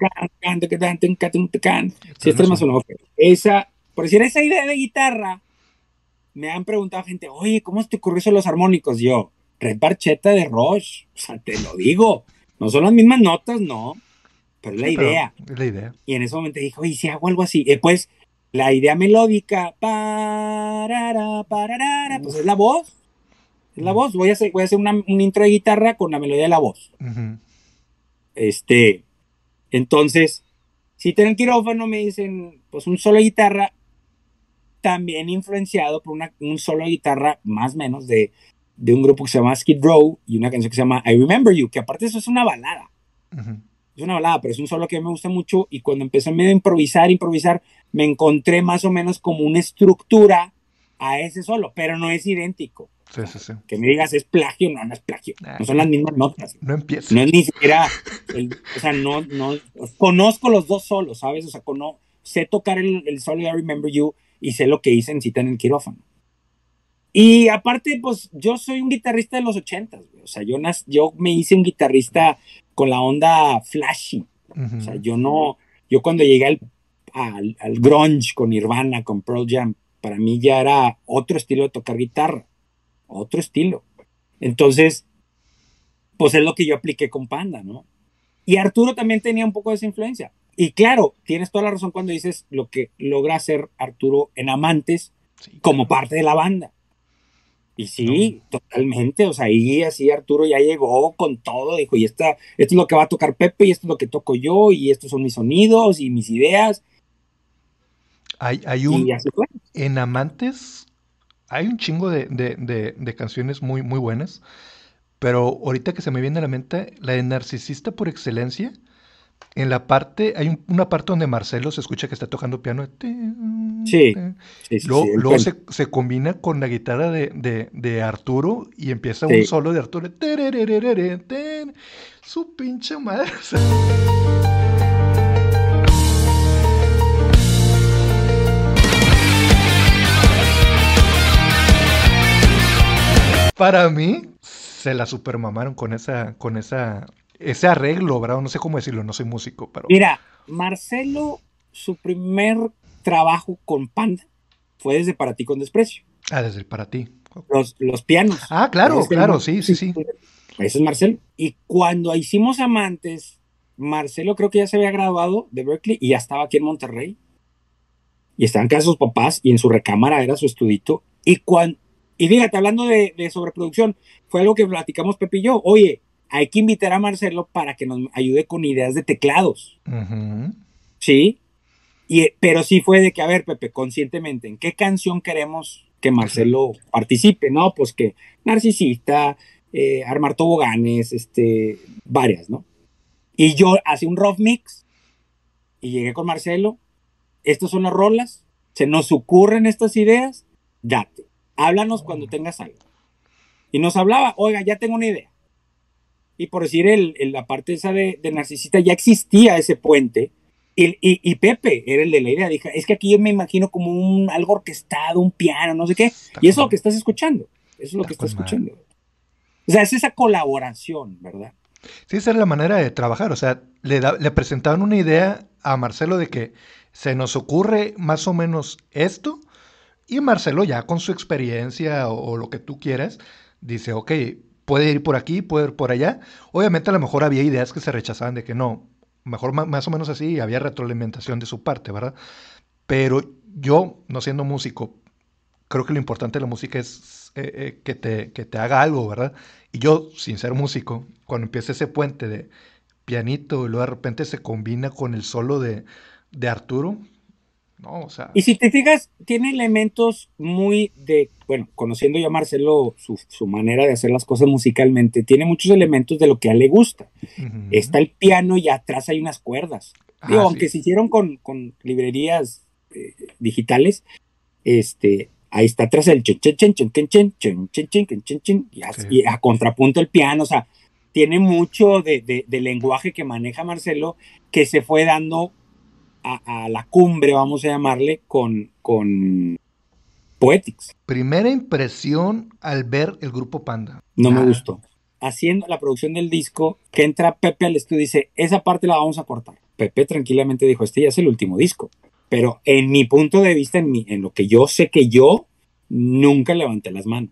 B: Sí, es 3 más 1. Esa, por decir, esa idea de guitarra, me han preguntado gente, oye, ¿cómo te ocurrió eso los armónicos? Yo, Red Barcheta de Roche, o sea, te lo digo. No son las mismas notas, no, pero es la idea.
A: Es la idea.
B: Y en ese momento dije, oye, si hago algo así, eh, pues la idea melódica, parara, parara, pues es la voz. Es la voz. Voy a hacer, voy a hacer una, un intro de guitarra con la melodía de la voz. Este. Entonces, si tienen quirófano, me dicen, pues un solo de guitarra, también influenciado por una, un solo de guitarra, más o menos, de, de un grupo que se llama Skid Row y una canción que se llama I Remember You, que aparte eso es una balada. Es una balada, pero es un solo que me gusta mucho y cuando empecé a improvisar, improvisar, me encontré más o menos como una estructura a ese solo, pero no es idéntico. Que me digas, ¿es plagio? No, no es plagio. Ah, no son las mismas notas.
A: No empieza.
B: No es ni siquiera. o sea, no, no. Conozco los dos solos, ¿sabes? O sea, sé tocar el, el solo I Remember You y sé lo que hice en cita en el quirófano. Y aparte, pues yo soy un guitarrista de los ochentas, o sea, yo, yo me hice un guitarrista con la onda flashy. O sea, yo no, yo cuando llegué al, al, al, grunge con Nirvana, con Pearl Jam, para mí ya era otro estilo de tocar guitarra, otro estilo. Entonces, pues es lo que yo apliqué con Panda, ¿no? Y Arturo también tenía un poco de esa influencia. Y claro, tienes toda la razón cuando dices lo que logra hacer Arturo en Amantes como parte de la banda. Y sí, totalmente, o sea, ahí así Arturo ya llegó con todo, dijo, y esta, esto es lo que va a tocar Pepe, y esto es lo que toco yo, y estos son mis sonidos y mis ideas.
A: Hay, hay un, en Amantes, hay un chingo de, de, canciones muy, muy buenas, pero ahorita que se me viene a la mente, la de Narcisista por excelencia, en la parte, hay una parte donde Marcelo se escucha que está tocando piano.
B: Sí.
A: luego, se, combina con la guitarra de, Arturo y empieza un solo de Arturo. Su pinche madre. Para mí, se la supermamaron con esa, con esa ese arreglo, ¿verdad? No sé cómo decirlo, no soy músico, pero...
B: Mira, Marcelo, su primer trabajo con Panda fue desde Para ti con desprecio.
A: Ah, desde Para ti.
B: Los, los pianos.
A: Ah, claro, claro, sí, sí, sí.
B: Ese es Marcelo. Y cuando hicimos Amantes, Marcelo creo que ya se había graduado de Berkeley y ya estaba aquí en Monterrey. Y estaba en casa de sus papás y en su recámara era su estudito. Y cuando, y fíjate, hablando de, de sobreproducción, fue algo que platicamos Pepe y yo. Oye, hay que invitar a Marcelo para que nos ayude con ideas de teclados. Sí. Y, pero sí fue de que, a ver, Pepe, conscientemente, ¿en qué canción queremos que Marcelo participe? No, pues que Narcisista, eh, Armar Toboganes, este, varias, ¿no? Y yo hacía un rough mix y llegué con Marcelo. Estas son las rolas. Se nos ocurren estas ideas. Date. Háblanos cuando tengas algo. Y nos hablaba, oiga, ya tengo una idea y por decir el, la parte esa de, Narcisista, ya existía ese puente. Y, y, Pepe era el de la idea. Dije, es que aquí yo me imagino como un algo orquestado, un piano, no sé qué. y eso es lo que estás escuchando. Eso es lo que estás escuchando. O sea, es esa colaboración, ¿verdad?
A: Sí, esa es la manera de trabajar. O sea, le, le presentaban una idea a Marcelo de que se nos ocurre más o menos esto. Y Marcelo, ya con su experiencia o, lo que tú quieras, dice, ok, puede ir por aquí, puede ir por allá. Obviamente a lo mejor había ideas que se rechazaban de que no, mejor más o menos así, había retroalimentación de su parte, ¿verdad? Pero yo, no siendo músico, creo que lo importante de la música es eh, eh, que, te, que te haga algo, ¿verdad? Y yo, sin ser músico, cuando empieza ese puente de pianito y luego de repente se combina con el solo de, de Arturo,
B: y si te fijas, tiene elementos muy de, bueno, conociendo yo a Marcelo, su, manera de hacer las cosas musicalmente, tiene muchos elementos de lo que a él le gusta. Está el piano y atrás hay unas cuerdas. Ah, aunque se hicieron con, librerías eh, digitales, este, ahí está atrás el chen chen chen chen chen chen chen chen chen chen y a contrapunto el piano, o sea, tiene mucho de, de lenguaje que maneja Marcelo que se fue dando a, la cumbre, vamos a llamarle, con, con Poetics.
A: Primera impresión al ver el grupo Panda.
B: No me gustó. Haciendo la producción del disco, que entra Pepe al estudio y dice, esa parte la vamos a cortar. Pepe tranquilamente dijo, este ya es el último disco. Pero en mi punto de vista, en, mi, en lo que yo sé que yo, nunca levanté las manos.